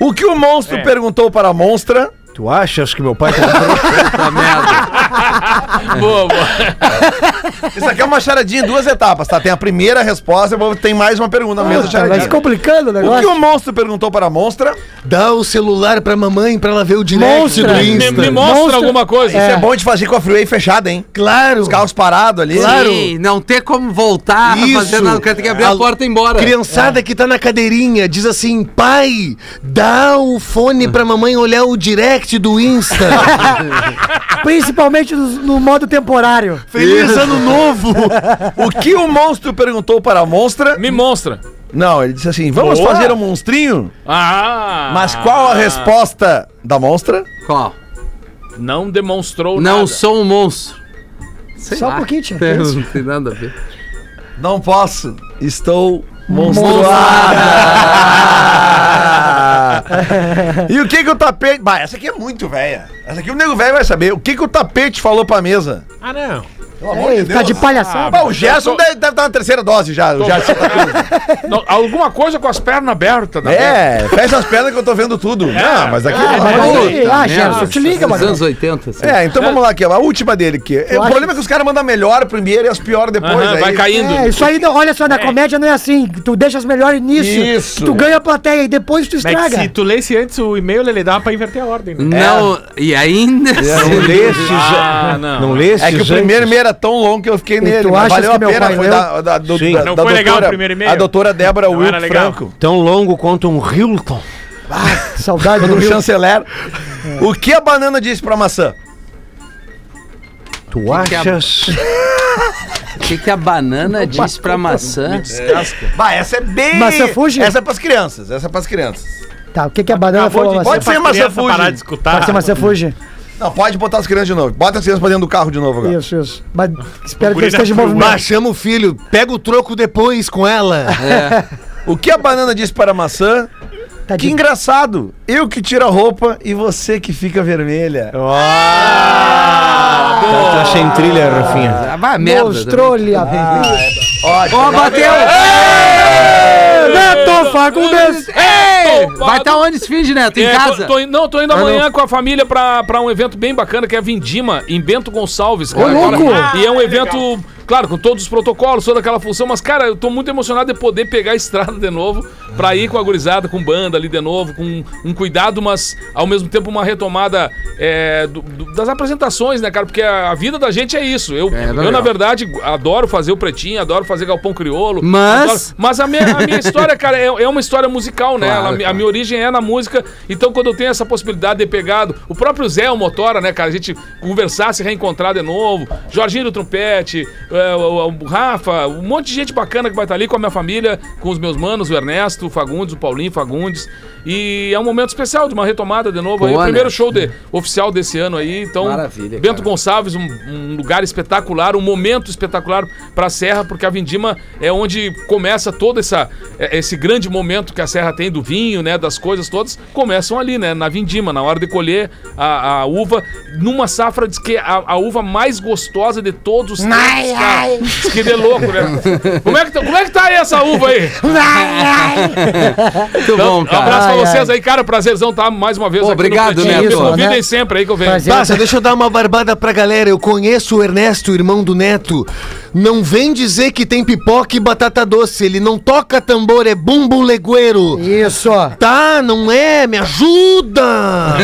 O que o monstro É. perguntou para a monstra? Tu achas que meu pai tá [LAUGHS] Puta merda. [LAUGHS] Boa, boa. Isso aqui é uma charadinha em duas etapas, tá? Tem a primeira resposta, depois tem mais uma pergunta na mesma se charadinha. complicando o O que negócio. o monstro perguntou para a monstra? Dá o celular pra mamãe pra ela ver o direct do Me, Insta. me mostra Monstro. alguma coisa. Isso é bom de fazer com a freeway fechada, hein? Claro. Os carros parados ali. Sim, não ter como voltar Isso. a fazer nada. O cara tem que abrir a, A porta e ir embora. Criançada que tá na cadeirinha diz assim: pai, dá o fone pra mamãe olhar o direct do Insta. [LAUGHS] Principalmente no, no modo temporário. Feliz ano [LAUGHS] novo! O que o monstro perguntou para a monstra? Me mostra. Não, ele disse assim: vamos Boa. fazer um monstrinho? Ah! Mas qual a resposta da monstra? Qual? Não demonstrou Não nada. sou um monstro. Sei Só um lá. pouquinho, tia. Não tem nada a ver. Não posso. Estou monstruada. [LAUGHS] e o que que o tapete... Bah, essa aqui é muito velha. Essa aqui o nego velho vai saber. O que que o tapete falou pra mesa? Ah, não. Pelo amor Ei, tá de palhaçada. Bah, o Gerson deve estar na terceira dose já. O Gerson tá [LAUGHS] Não, alguma coisa com as pernas abertas. né? É, fecha as pernas que eu tô vendo tudo. Não, mas aqui... Ah, mas aí, tá ah. Gerson, te liga, Nos mano. anos 80, assim. É, então vamos lá aqui. A última dele aqui. O acha problema é que os caras mandam melhor primeiro e as piores depois. Aham, vai caindo. É, isso aí, não, olha só, na comédia não é assim. Tu deixa as melhores nisso. Isso. Tu ganha a plateia e depois tu É que estraga. se tu lesse antes o e-mail, ele dava pra inverter a ordem. Né? Não, e ainda. Não leste Ah, não. Não leste É que o primeiro e-mail era tão longo que eu fiquei nele. tu mas achas valeu que a meu pena. pai Foi leu? da, da, do- Sim. da, Não da foi legal doutora, o primeiro e-mail? A doutora Débora Wilk era legal. Franco. Tão longo quanto um Hilton. Saudade do chanceler. O que a banana disse pra maçã? Tu que é a- achas? [LAUGHS] O que, que a banana diz pra maçã? Bah, essa é bem. Maçã Fuji? Essa é pras crianças. Essa é pras crianças. Tá, o que que a banana Acabou falou? de Maçã? Pode ser maçã Fuji. parar de escutar. Pode ser maçã Fuji? Não, pode botar as crianças de novo. Bota as crianças pra dentro do carro de novo agora. Isso, isso. Mas [LAUGHS] espero que ele esteja em movimento. Mas chama o filho, pega o troco depois com ela. O que a banana disse para a maçã? Tá Que de... engraçado. Eu que tiro a roupa e você que fica vermelha. Tá, tá sem trilha, Rafinha. Ah, vai, merda. Mostrou-lhe a vermelha. Ótimo. Ó, bateu! Neto Fagundes! Vai estar onde esse fim de neto? Em É, casa? tô- tô indo- não, tô indo amanhã com a família pra, pra um evento bem bacana que é a Vindima, em Bento Gonçalves. cara. louco! e é um evento, claro, com todos os protocolos, toda aquela função, mas, cara, eu tô muito emocionado de poder pegar a estrada de novo pra ir com a gurizada, com banda ali de novo, com um cuidado, mas ao mesmo tempo uma retomada é, do- do- das apresentações, né, cara? Porque a, a vida da gente é isso. Eu, É, eu na verdade, adoro fazer o pretinho, adoro fazer galpão crioulo. Mas- adoro- mas a minha, a minha [LAUGHS] história, cara, é, é uma história musical, né? Claro, Ela- a minha origem é na música, então quando eu tenho essa possibilidade de pegar o próprio Zé, o Motora, né, cara, a gente conversar, se reencontrar de novo, Jorginho do Trompete, é, o, o Rafa, um monte de gente bacana que vai estar ali com a minha família, com os meus manos, o Ernesto, o Fagundes, o Paulinho Fagundes, e é um momento especial de uma retomada de novo, aí, o Boa, primeiro né? show de- oficial desse ano aí, então, Maravilha, Bento cara. Gonçalves, um, um lugar espetacular, um momento espetacular pra Serra, porque a Vindima é onde começa todo essa, é- esse grande momento que a Serra tem do vinho, né, das coisas todas, começam ali, né, na Vindima, na hora de colher a, a uva, numa safra diz que é a, a uva mais gostosa de todos os tempos, cara. Diz que de louco, né? Como é que, tá- como é que tá aí essa uva aí? Muito Então, bom, um cara. abraço pra Ai, vocês ai. aí, cara, prazerzão tá mais uma vez Pô, obrigado, Pretinho. Neto. Me convidem Né? sempre aí que eu venho. Prazer. Passa, deixa eu dar uma barbada pra galera. Eu conheço o Ernesto, irmão do Neto. Não vem dizer que tem pipoca e batata doce. Ele não toca tambor, é bumbum legueiro. Isso. Tá, não é? Me ajuda!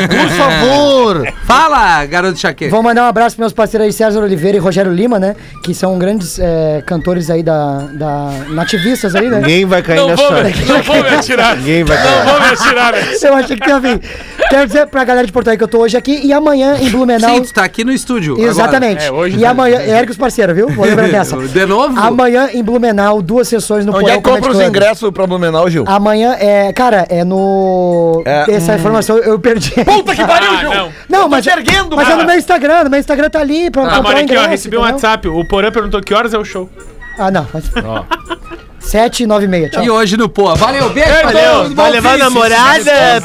Por [LAUGHS] favor! Fala, garoto Chaque. Vou mandar um abraço pros meus parceiros aí, César Oliveira e Rogério Lima, né? Que são grandes é, cantores aí da, da. nativistas aí, né? Ninguém vai cair Não vou, nessa. me- não vou me atirar. Ninguém vai Não cair. vou me atirar, né? Eu achei que tinha vindo. Quero dizer pra galera de Porto Alegre que eu tô hoje aqui e amanhã em Blumenau. Sim, tu tá aqui no estúdio. Exatamente. É, hoje e tá. amanhã, é Eric os parceiros, viu? Vou lembrar [LAUGHS] De novo? Amanhã em Blumenau, duas sessões no Onde é que Comedy compra os Club. ingressos pra Blumenau, Gil? Amanhã é, cara, é no. É, Essa informação eu perdi. Puta que pariu, [LAUGHS] Ah, Gil! não. Não, mas, te erguendo, mas é no meu Instagram, no meu Instagram tá ali pra Ah, comprar mas o aqui, ó, ingresso, recebi um entendeu? WhatsApp. O Porã perguntou que horas é o show. Ah, não. Mas... 7 e 9 e meia. Tchau. E hoje no Pô. Valeu, beijo pra Valeu, vai levar a namorada pra